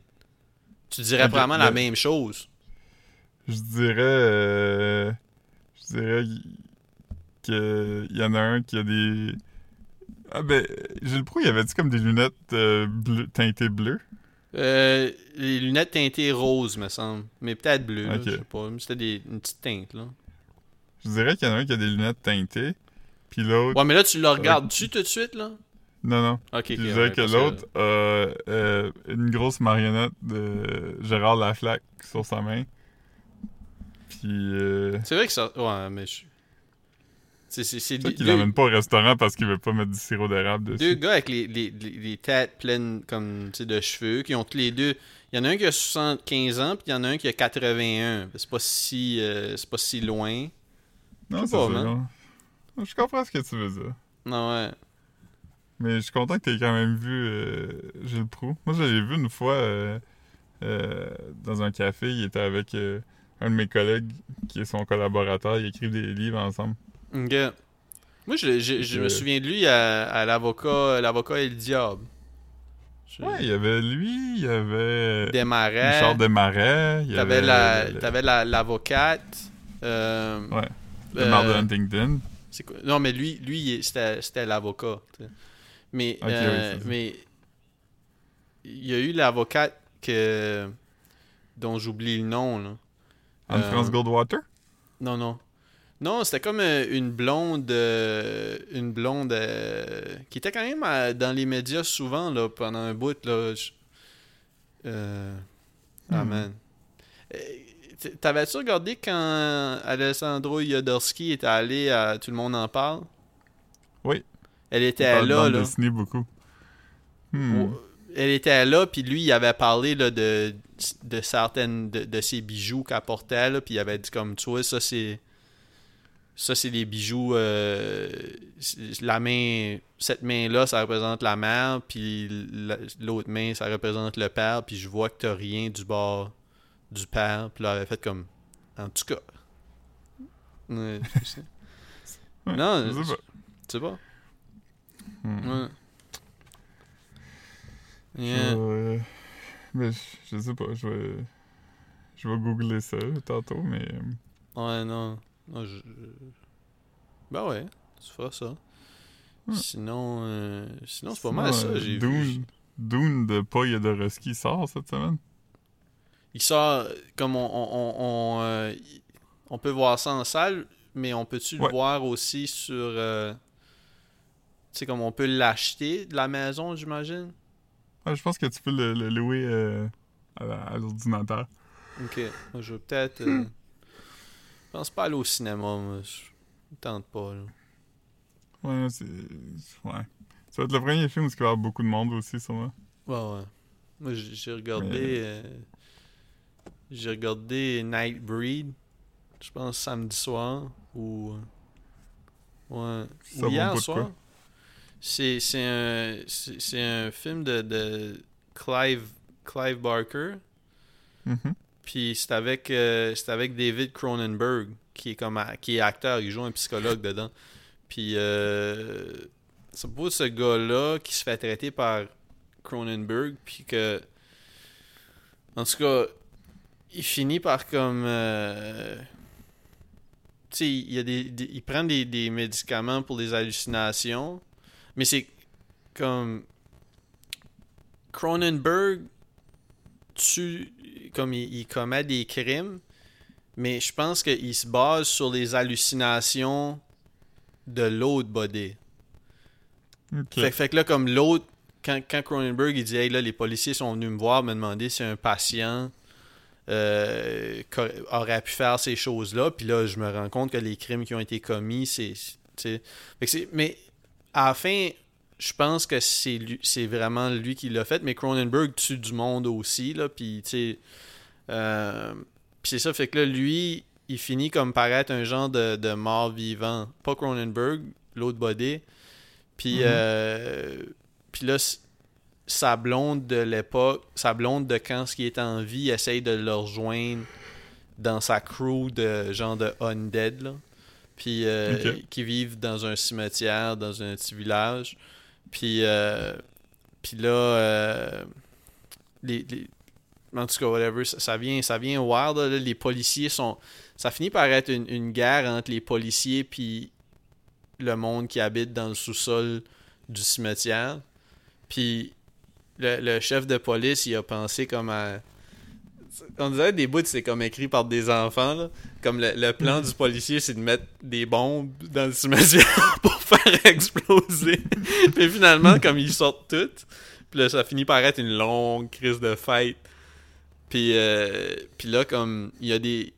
Tu dirais probablement la le- même chose. Je dirais, euh, je dirais qu'il y en a un qui a des, ah ben, Gilles Proulx, il avait dit comme des lunettes euh, bleues, teintées bleues? Euh, les lunettes teintées roses, me semble. Mais peut-être bleues, je sais pas. Mais C'était des, une petite teinte, là. Je dirais qu'il y en a un qui a des lunettes teintées, puis l'autre, Ouais, mais là, tu le regardes-tu tout de suite, là? Non, non. Ok, Je ouais, que l'autre a euh, une grosse marionnette de Gérard Laflaque sur sa main. Puis, euh, C'est vrai que ça... Ouais, mais je... C'est c'est- c'est qu'il l'amène pas au restaurant parce qu'il veut pas mettre du sirop d'érable dessus. deux gars avec les, les, les, les têtes pleines comme, de cheveux, qui ont tous les deux... Il y en a un qui a 75 ans, puis il y en a un qui a 81. C'est pas si, euh, c'est pas si loin. non, c'est pas, ça. Je comprends ce que tu veux dire. Non, ouais. Mais je suis content que tu aies quand même vu euh, Gilles Proux. Moi, je l'ai vu une fois euh, euh, dans un café. Il était avec un de mes collègues qui est son collaborateur. Ils écrivent des livres ensemble. Ok. Moi, je, je, je me souviens de lui à, à l'avocat l'avocat et le diable. Je- Ouais, il y avait lui, il y avait Desmarais. Richard Desmarais. il y T'avais avait la, le- t'avais la, l'avocate. Ouais. le de Huntington. c'est quoi? Non, mais lui, lui c'était, c'était l'avocat. Mais, euh, oui, mais il y a eu l'avocate que dont j'oublie le nom là. Anne-France euh, Goldwater? Non, non. Non, c'était comme euh, une blonde, euh, une blonde euh, qui était quand même dans les médias souvent là pendant un bout là. Je- Ah Hmm. man. T'avais-tu regardé quand Alessandro Jodorowsky était allé à Tout le monde en parle? Oui. Elle était là, là. beaucoup. Hmm. Elle était là, puis lui, il avait parlé là, de, de certaines de, de ses bijoux qu'elle portait, là, puis il avait dit comme, tu vois, ça c'est. Ça, c'est des bijoux. euh, la main. Cette main-là, ça représente la mère, puis la- l'autre main, ça représente le père, puis je vois que t'as rien du bord du père. Puis là, elle avait fait comme. En tout cas. Ouais, non, je sais pas. tu sais pas. Hmm. Ouais. Yeah. Euh, mais je, je sais pas, je vais. Je vais googler ça tantôt, mais. Ouais, non. non je... Ben ouais, tu feras ça. Hmm. Sinon, euh, sinon c'est pas mal ça. euh, J'ai Dune, vu. Dune de Paul Jodorowsky sort cette semaine. Il sort comme on, on, on, on, euh, peut voir ça en salle, mais on peut-tu le voir aussi sur. Euh, Tu sais, comme on peut l'acheter de la maison, j'imagine? Ah, je pense que tu peux le, le louer euh, à, l'ordinateur. Ok. Moi, je vais peut-être. euh, Je pense pas aller au cinéma, moi. Je tente pas, là. Ouais, c'est. Ouais. Ça va être le premier film où il va y avoir beaucoup de monde aussi, sûrement. Ouais, ouais. Moi, j'ai regardé. Mais- euh, j'ai regardé Nightbreed, je pense samedi soir, ou. Ouais. Ça ou hier soir. C'est un, film de, de Clive, Clive Barker. Mhm. Puis c'est avec, euh, c'est avec David Cronenberg, qui est, comme, qui est acteur, il joue un psychologue dedans. Puis euh, c'est pour ce gars-là qui se fait traiter par Cronenberg, puis que. En tout cas, il finit par comme. euh, tu sais, il, y a des, des- il prend des, des médicaments pour les hallucinations, mais c'est comme. Cronenberg tue. Comme il, il commet des crimes, mais je pense qu'il se base sur les hallucinations de l'autre body. Fait, fait que là, comme l'autre, quand, quand Cronenberg il dit Hey là, les policiers sont venus me voir, me demander si un patient euh, aurait pu faire ces choses-là, puis là, je me rends compte que les crimes qui ont été commis, c'est. tu. Fait que c'est- Mais à la fin, je pense que c'est lui- c'est vraiment lui qui l'a fait, mais Cronenberg tue du monde aussi, là, puis tu sais. euh, puis c'est ça, fait que là, lui, il finit comme par être un genre de, de mort vivant. Pas Cronenberg, l'autre body. Puis, Mhm. euh, puis là, sa blonde de l'époque, sa blonde de quand ce qui est en vie, essaye de le rejoindre dans sa crew de genre de undead, là. Puis, euh, qui vivent dans un cimetière, dans un petit village. Puis, euh, puis là, euh, les, les- en tout cas, whatever, ça, ça vient, ça vient wild. là. Les policiers sont. Ça finit par être une, une guerre entre les policiers puis le monde qui habite dans le sous-sol du cimetière. Puis le, le chef de police, il a pensé comme à. On dirait des bouts, c'est comme écrit par des enfants. Là. Comme le, le plan du policier, c'est de mettre des bombes dans le cimetière pour faire exploser. Puis finalement, comme ils sortent toutes, puis là, ça finit par être une longue crise de fête. Puis, euh, puis là, comme il y a des.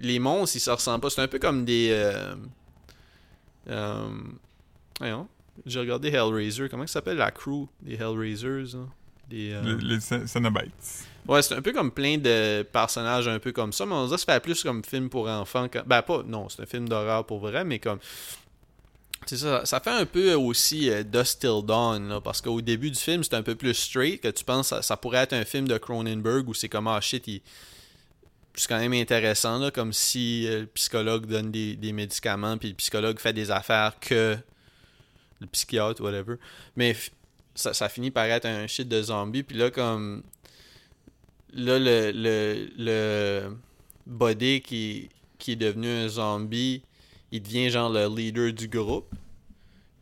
Les monstres, ils se ressemblent pas. C'est un peu comme des. Euh, euh, voyons, J'ai regardé Hellraiser. Comment ça s'appelle la crew des Hellraisers là? Des, Les, les Cen- Cenobites. Ouais, c'est un peu comme plein de personnages un peu comme ça, mais on dirait que ça fait plus comme film pour enfants. que- Ben, pas, non, c'est un film d'horreur pour vrai, mais comme. C'est ça, ça fait un peu aussi euh, Dust Till Dawn, là, parce qu'au début du film, c'est un peu plus straight, que tu penses ça, ça pourrait être un film de Cronenberg où c'est comme, ah shit, c'est quand même intéressant, là, comme si euh, le psychologue donne des, des médicaments, puis le psychologue fait des affaires que le psychiatre, whatever. Mais ça, ça finit par être un shit de zombie, puis là, comme là, le, le, le body qui, qui est devenu un zombie, il devient genre le leader du groupe.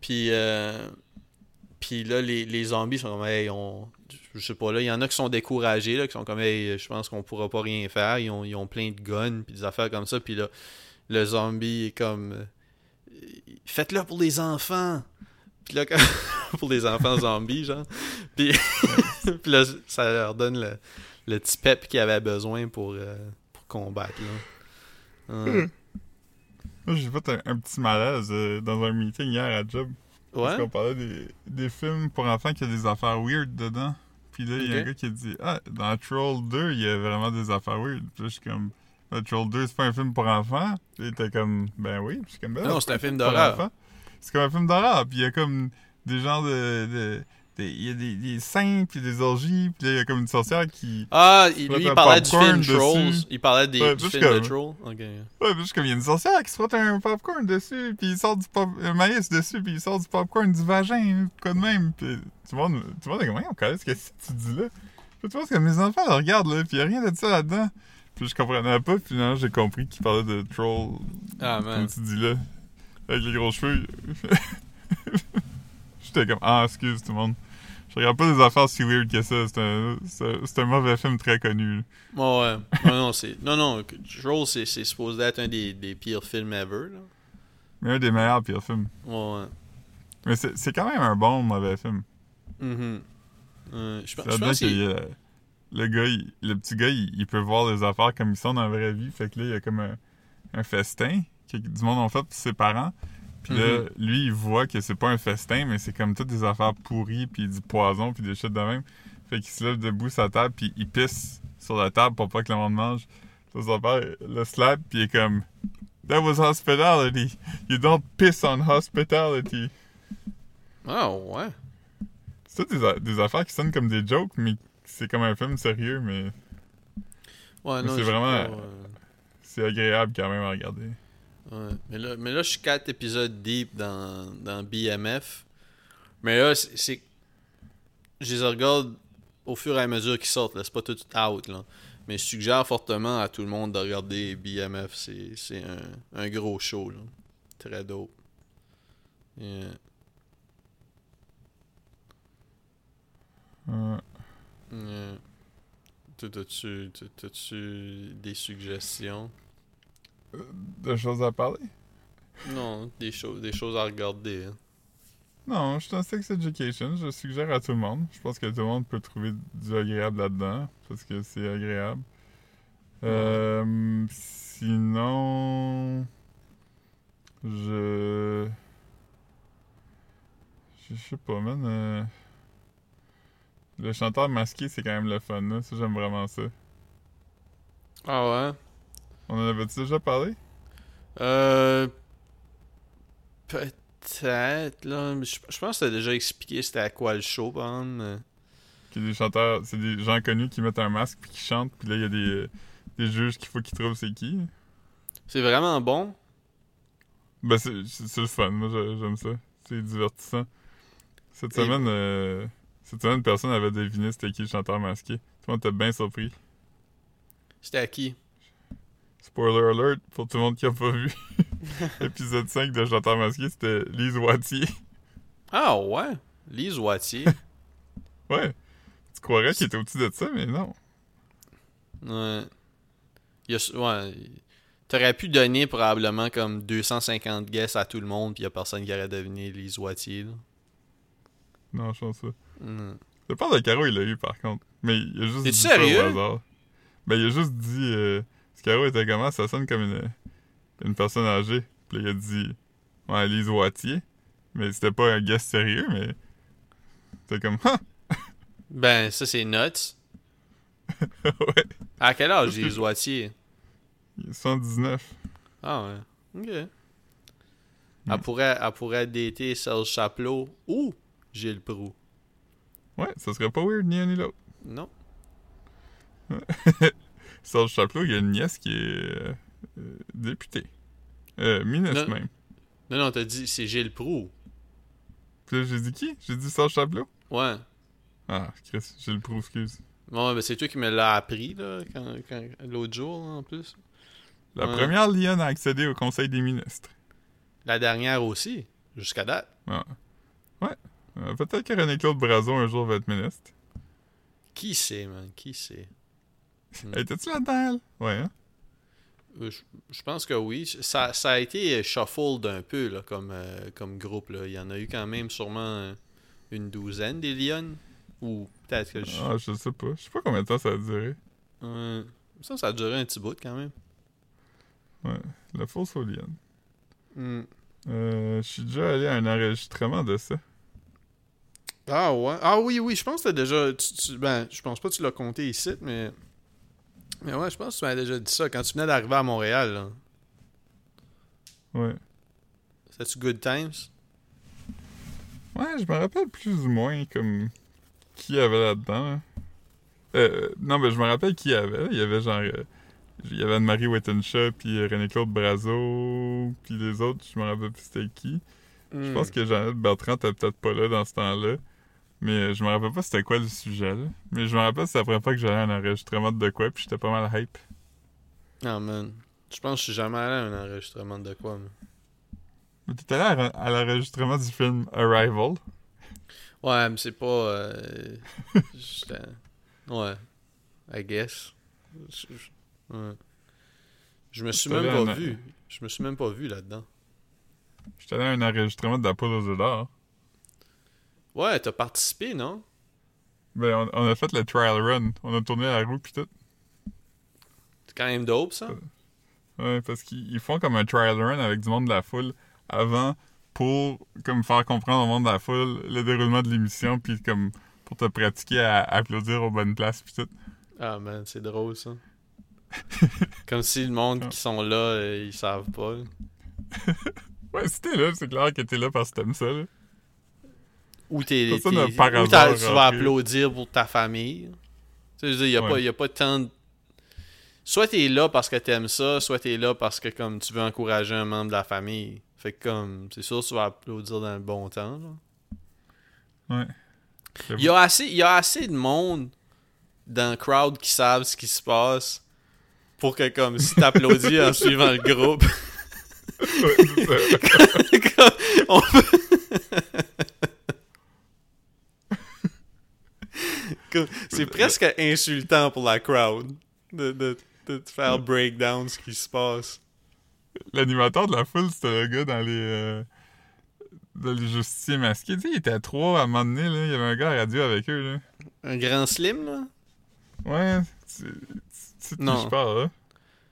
Puis, euh, puis là, les, les zombies sont comme, hey, on. Je sais pas, là, il y en a qui sont découragés, là, qui sont comme, hey, je pense qu'on pourra pas rien faire. Ils ont, ils ont plein de guns, puis des affaires comme ça. Puis là, le zombie est comme, euh, faites-le pour les enfants. Puis là, pour les enfants zombies, genre. Puis, puis là, ça leur donne le, le petit pep qu'ils avaient besoin pour, euh, pour combattre, là. Moi, j'ai fait un, un petit malaise euh, dans un meeting hier à job. Parce Ouais? qu'on parlait des, des films pour enfants qui a des affaires weird dedans. Puis là, il y a un gars qui a dit Ah, dans Troll 2, il y a vraiment des affaires weird. Puis là, je suis comme Troll 2, c'est pas un film pour enfants? Puis il était comme Ben oui. Puis je suis comme Ben Non, c'est un film d'horreur. C'est comme un film d'horreur. Puis il y a comme des genres de. Il y a des, des saints, puis des orgies. Puis là, il y a comme une sorcière qui. Ah, lui, il parlait du film Trolls. dessus. Il parlait des, Ouais, du juste de comme- Trolls. Ok. Ouais, suis comme, il y a une sorcière qui se frotte un popcorn dessus, puis il sort du pop un maïs dessus, puis il sort du popcorn du vagin, quoi de même. Puis tout le monde, tout le monde est comme, on connaît ce que que tu dis là? Puis tu vois, comme mes enfants le regardent, là, puis il y a rien de ça là-dedans. Puis je comprenais pas, puis finalement, j'ai compris qu'il parlait de troll, Ah, comme man. tu dis là, avec les gros cheveux. J'étais comme, ah, excuse tout le monde. Je regarde pas des affaires si weird que ça, c'est un, c'est un- mauvais film très connu. là. Ouais. Non, non, c'est. Non, non. c'est c'est supposé être un des, des pires films ever, là. Mais un des meilleurs pires films. Ouais, ouais. Mais c'est c'est quand même un bon mauvais film. Mhm. Euh, je pense que il a- le gars, il- le petit gars, il, il peut voir les affaires comme ils sont dans la vraie vie. Fait que là, il y a comme un, un festin que du monde ont fait pour ses parents. Puis là, Mhm. lui, il voit que c'est pas un festin, mais c'est comme toutes des affaires pourries, puis du poison, puis des shit de même. Fait qu'il se lève debout sa table, puis il pisse sur la table pour pas que le monde mange. Son père le slap, puis il est comme That was hospitality. You don't piss on hospitality. Ah, ouais. C'est toutes des, des affaires qui sonnent comme des jokes, mais c'est comme un film sérieux, mais Ouais, Mais non, c'est vraiment- pas, euh, c'est agréable quand même à regarder. Ouais. Mais, là, mais là, je suis quatre épisodes deep dans, dans BMF. Mais là, c'est. Je les regarde au fur et à mesure qu'ils sortent. C'est pas tout out. Là. Mais je suggère fortement à tout le monde de regarder BMF. C'est un, un gros show. Là. Très dope. Yeah. Ouais. Yeah. T'as-tu des suggestions? De choses à parler? Non, des, choses des choses à regarder. hein. Non, je suis dans Sex Education. Je suggère à tout le monde. Je pense que tout le monde peut trouver du agréable là-dedans. Parce que c'est agréable. Euh, sinon. Je. Je sais pas, man. euh, Le chanteur masqué, c'est quand même le fun, là. Ça, j'aime vraiment ça. Ah ouais? On en avait-tu déjà parlé? Euh. Peut-être, là. Je, je pense que t'as déjà expliqué c'était à quoi le show, par exemple. mais- Que des chanteurs, c'est des gens connus qui mettent un masque puis qui chantent, puis là, il y a des, des juges qu'il faut qu'ils trouvent c'est qui. C'est vraiment bon. Ben, c'est c'est- c'est le fun. Moi, j'ai- j'aime ça. C'est divertissant. Cette Et- semaine, euh, cette semaine, personne n'avait deviné c'était qui le chanteur masqué. Tout le monde était bien surpris. C'était à qui? Spoiler alert pour tout le monde qui a pas vu. Épisode 5 de Chanteur masqué, c'était Lise Wattier. Ah ouais? Lise Wattier. Ouais. Tu croirais qu'il était au-dessus de ça, mais non. ouais. Il a- ouais. T'aurais pu donner probablement comme 250 guesses à tout le monde, puis y a personne qui aurait deviné Lise Wattier. là. Non, je pense pas. Le père de Caro, il l'a eu par contre. Mais il a juste T'es dit ça au hasard. Ben, il a juste dit. Euh, parce que Caro était comment Ça sonne comme une, une personne âgée. Puis il a dit. Ouais, Lise Wattier. Mais c'était pas un guest sérieux, mais. C'était comme. Ah! Ben, ça c'est nuts. ouais. À quel âge Lise Wattier? Il est 119. Ah ouais. Ok. Elle, pourrait, elle pourrait dater Serge Chaplot ou Gilles Proux. Ouais, ça serait pas weird ni un ni l'autre. Non. Serge Chaplot, il y a une nièce qui est. euh, députée. Euh, ministre Non. même. Non, non, t'as dit c'est Gilles Proux. Puis là, j'ai dit qui? J'ai dit Serge Chaplot Ouais. Ah, Chris, j'ai le pro, excuse. Bon, ben c'est toi qui me l'as appris, là, quand, quand- l'autre jour, en plus. La Ouais. première lionne à accéder au Conseil des ministres. La dernière aussi, jusqu'à date. Ah. Ouais. Euh, Peut-être que René-Claude Brazo un jour va être ministre. Qui sait, man? Qui sait? Hey, Étais-tu là-dedans, elle? Ouais, hein? Euh, Je, je pense que oui. Ça, ça a été shuffled un peu, là, comme, euh, comme groupe, là. Il y en a eu quand même sûrement une douzaine des Lyon. Ou peut-être que je... Ah, je sais pas. Je sais pas combien de temps ça a duré. Euh, ça, ça a duré un petit bout, quand même. Ouais. La fausse aux lionnes. Hmm. Euh, je suis déjà allé à un enregistrement de ça. Ah ouais. Ah oui, oui, je pense que t'as déjà. tu- tu- ben, je pense pas que tu l'as compté ici, mais. Mais ouais, je pense que tu m'as déjà dit ça quand tu venais d'arriver à Montréal. là. Ouais. C'était-tu Good Times? Ouais, je me rappelle plus ou moins comme qui y avait là-dedans. là. Euh, non, mais je me rappelle qui y avait. Il y avait genre. euh, il y avait Anne-Marie Wittenshaw, puis René-Claude Brazo, puis les autres, je me rappelle plus c'était qui. Hmm. Je pense que Jeannette Bertrand était peut-être pas là dans ce temps-là. Mais euh, je me rappelle pas c'était quoi le sujet, là. Mais je me rappelle c'est la première fois que j'allais à un enregistrement de quoi, puis j'étais pas mal hype. Ah man. Je pense que je suis jamais allé à un enregistrement de quoi, moi. Mais t'étais allé à, à l'enregistrement du film Arrival? Ouais, mais c'est pas. euh, ouais. I guess. Je, je- ouais. Je me suis même pas un- vu. Je me suis même pas vu là-dedans. J'étais allé à un enregistrement d'Apollo d'or. Ouais, t'as participé, non? Ben, on, on a fait le trial run. On a tourné la roue pis tout. C'est quand même dope, ça. Ouais, parce qu'ils ils font comme un trial run avec du monde de la foule avant pour comme faire comprendre au monde de la foule le déroulement de l'émission puis comme pour te pratiquer à, applaudir aux bonnes places pis tout. Ah man, c'est drôle ça. Comme si le monde qui sont là, euh, ils savent pas. Ouais, si t'es là, c'est clair que t'es là parce que t'aimes ça, là. Ou t'es. T'es- t'as- tu vas applaudir pour ta famille. Tu sais, je veux dire, y a, Ouais. a pas tant de. Soit t'es là parce que t'aimes ça, soit t'es là parce que comme tu veux encourager un membre de la famille. Fait que comme, c'est sûr que tu vas applaudir dans le bon temps. là. Ouais. Il y a assez, il y a assez de monde dans le crowd qui savent ce qui se passe pour que comme si t'applaudis en suivant le groupe. Ouais. Comme, on peut- Comme, c'est presque insultant pour la crowd de, de, de te faire breakdown ce qui se passe. L'animateur de la foule, c'était le gars dans les. euh, dans les justiciers masqués. Tu sais, il était à trois à un moment donné, là. Il y avait un gars à radio avec eux, là. Un grand slim, là? Ouais, tu tu- tu Non. je parle,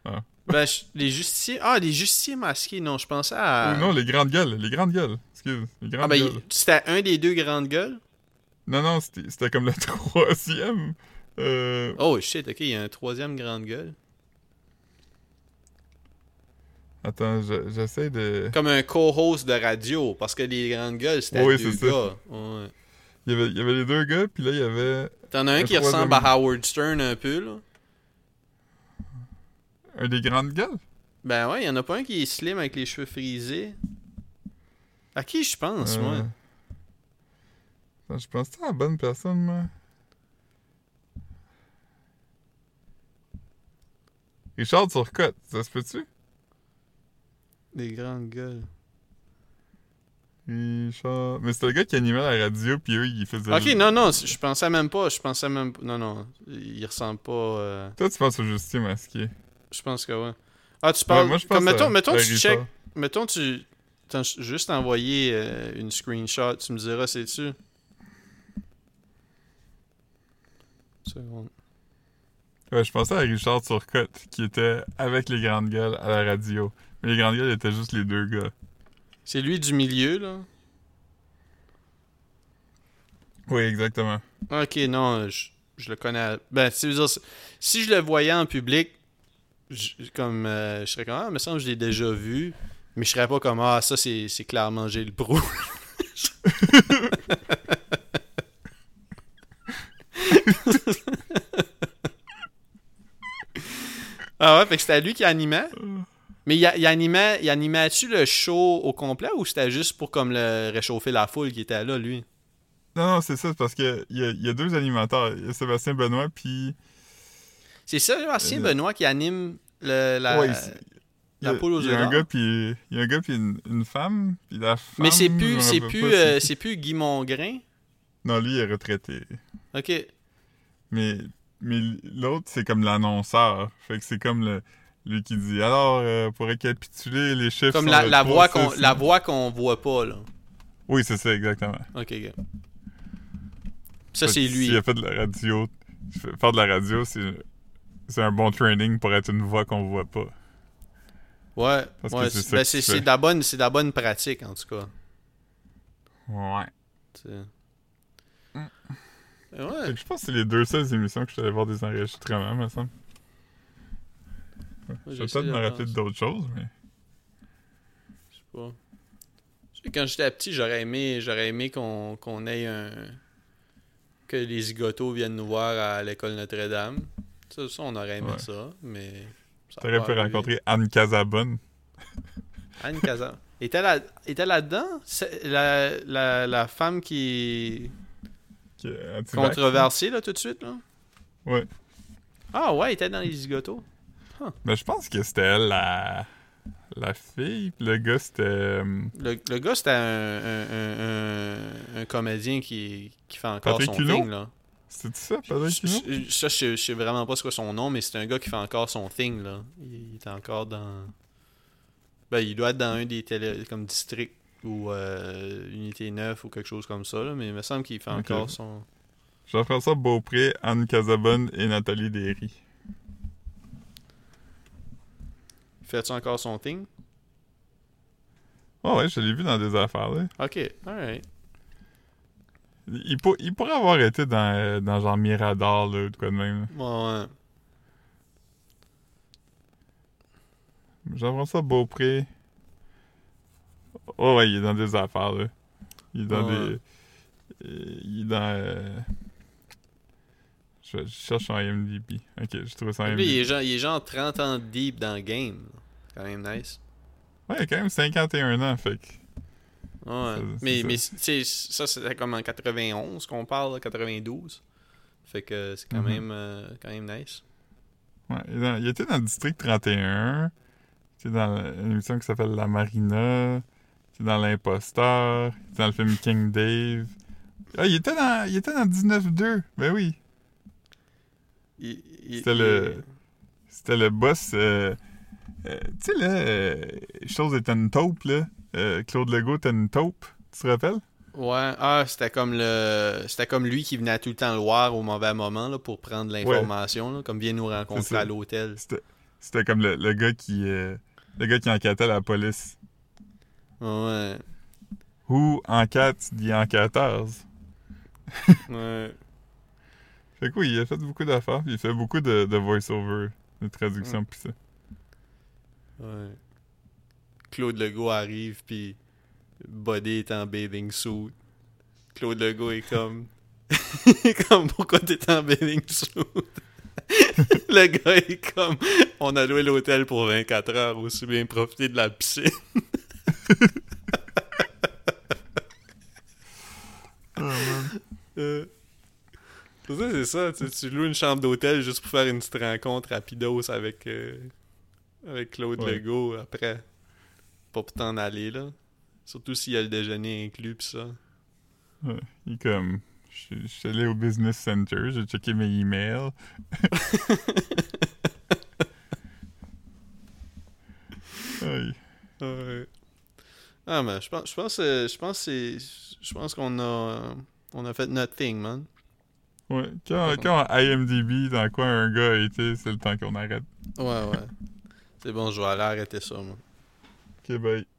là. Ben, je- les justiciers... Ah, les justiciers masqués, non, je pensais à... Non, les grandes gueules, les grandes gueules. Excuse, les grandes ah, ben, gueules. c'était un des deux grandes gueules? Non, non, c'était c'était comme le troisième. Euh, Oh, shit, ok, il y a un troisième grande gueule. Attends, je- j'essaie de... Comme un co-host de radio, parce que les grandes gueules, c'était Oui, deux c'est ça. gars. Ouais. Il y, avait, il y avait les deux gars, puis là, il y avait T'en as un Un qui troisième. ressemble à Howard Stern un peu, là. un des grandes gueules? Ben ouais, il y en a pas un qui est slim avec les cheveux frisés. À qui je pense, Euh, moi? Je pense que c'est la bonne personne, moi. Richard Turcotte, ça se peut-tu? Des grandes gueules. Richard... Mais c'était le gars qui animait la radio, puis eux, ils faisaient... Ok, non, non, je pensais même pas, je pensais même pas. Non, non, il ressemble pas. euh, Toi, tu penses au justicier masqué. Je pense que ouais. Ah, tu Ouais, parles. moi, je pense comme, mettons, à- mettons, à tu check. Mettons, tu. Juste envoyé euh, une screenshot, tu me diras, c'est-tu? Ouais, je pensais à Richard Turcotte, qui était avec les grandes gueules à la radio. Mais les grandes gueules étaient juste les deux gars. C'est lui du milieu, là? Oui, exactement. Ok, non, je, je le connais. Ben, veux dire, si je le voyais en public, je, comme, euh, je serais comme, ah, me semble que je l'ai déjà vu. Mais je serais pas comme, ah, ça, c'est c'est clairement Gilles Proulx. ah ouais, fait que c'était lui qui animait. Mais il, a- il animait, il animait-tu le show au complet ou c'était juste pour comme le réchauffer la foule qui était là, lui? Non, non, c'est ça, c'est parce que il y a, il y a deux animateurs. Il y a Sébastien Benoît, puis... C'est ça, Sébastien Euh, Benoît qui anime le, la, Ouais, poule aux il y a œufs un gars, puis il y a un gars, puis une, une femme, puis la femme... Mais c'est plus, c'est plus, euh, c'est plus Guy Mongrain? Non, lui, il est retraité. Ok. Mais, mais l'autre, c'est comme l'annonceur. Fait que c'est comme le, lui qui dit, alors, euh, pour récapituler, les chiffres Comme sont la, le la 3, voix qu'on, la voix qu'on voit pas là. Oui, c'est ça, exactement. Ok, ok. Ça c'est lui. S'il a fait de la radio, faire de la radio, c'est c'est un bon training pour être une voix qu'on voit pas. Ouais. Parce ouais, c'est ben, de la bonne, c'est de la bonne pratique en tout cas. Ouais. Ouais. Je pense que c'est les deux seules émissions que je suis allé voir des enregistrements, me semble. Ouais. Je vais peut-être me rappeler d'autres choses, mais. Je sais pas. Je sais, Quand j'étais petit, j'aurais aimé, j'aurais aimé qu'on qu'on ait un. que les zigotos viennent nous voir à l'école Notre-Dame. Ça, ça, on aurait aimé Ouais. ça, mais. ça T'aurais pu rencontrer Anne Casabonne. Anne Kazan. était là- était là-dedans? C'est La, la, la femme qui Est anti-vax. controversée, là, tout de suite, là? Ouais. Ah ouais, elle était dans les zigotos. Mais je pense que c'était elle la. La fille, le gars c'était. euh, Le, le gars, c'était un, un, un, un- un comédien qui, qui fait encore Patrick son thing, là. C'était ça, Patrick je- Ça, je sais- je sais vraiment pas ce que son nom, mais c'est un gars qui fait encore son thing, là. Il, il est encore dans... Ben, il doit être dans un des télé... comme districts ou euh, Unité 9 ou quelque chose comme ça, là, mais il me semble qu'il fait encore son... Jean-François Beaupré, Anne Casabonne et Nathalie Derry. Fait-tu encore son thing? Oh ouais, je l'ai vu dans des affaires, là. Ok, alright. Il, pour- il pourrait avoir été dans, euh, dans genre Mirador, là, ou de quoi de même. là. Ouais, ouais. Jean-François Beaupré. Oh ouais, il est dans des affaires, là. Il est dans Ouais. des... Il est dans... euh, Je, je cherche son IMDb. Ok, je trouve ça Lui, il IMDb. est, genre, il est genre 30 ans deep dans le game. Quand même nice. Ouais, il a quand même 51 ans, fait que... Ouais. Mais c'est mais tu sais, ça, c'était comme en 91 qu'on parle, là, 92. Fait que c'est quand, même, euh, quand même nice. Ouais, il, dans- il était dans le district 31. Il était dans une émission qui s'appelle La Marina. Il était dans L'Imposteur. Il était dans le film King Dave. Ah, il était dans, il était dans 19-2. Ben oui. C'était le- C'était le boss. euh, euh, tu sais, là, euh, chose était une taupe, là. Euh, Claude Legault était une taupe. Tu te rappelles? Ouais, ah, c'était comme le c'était comme lui qui venait tout le temps le voir au mauvais moment là, pour prendre l'information, là, comme vient nous rencontrer à l'hôtel. C'était c'était comme le, le gars qui. euh, le gars qui enquêtait la police. Ouais. Who enquête the enquêteurs? Ouais. Fait que oui, il a fait beaucoup d'affaires, puis il fait beaucoup de, de voice-over, de traduction, pis ça. Ouais. Claude Legault arrive puis Buddy est en bathing suit. Claude Legault est comme comme pourquoi t'es en bathing suit? Le gars est comme on a loué l'hôtel pour 24 heures aussi bien profiter de la piscine. Euh, pour ça, c'est ça. Tu, tu loues une chambre d'hôtel juste pour faire une petite rencontre rapidos avec, euh, avec Claude Ouais. Legault après. Pas pour t'en aller, là. Surtout s'il y a le déjeuner inclus pis ça. Ouais, il est comme... Je suis allé au Business Center, j'ai checké mes emails. Ouais. Ah, mais je pense, je pense, euh, je pense, c'est- je pense qu'on a, on a fait notre thing, man. Ouais, quand, quand IMDb, dans quoi un gars a été, c'est le temps qu'on arrête. Ouais, ouais. c'est bon, je vais aller arrêter ça, moi. Ok, bye.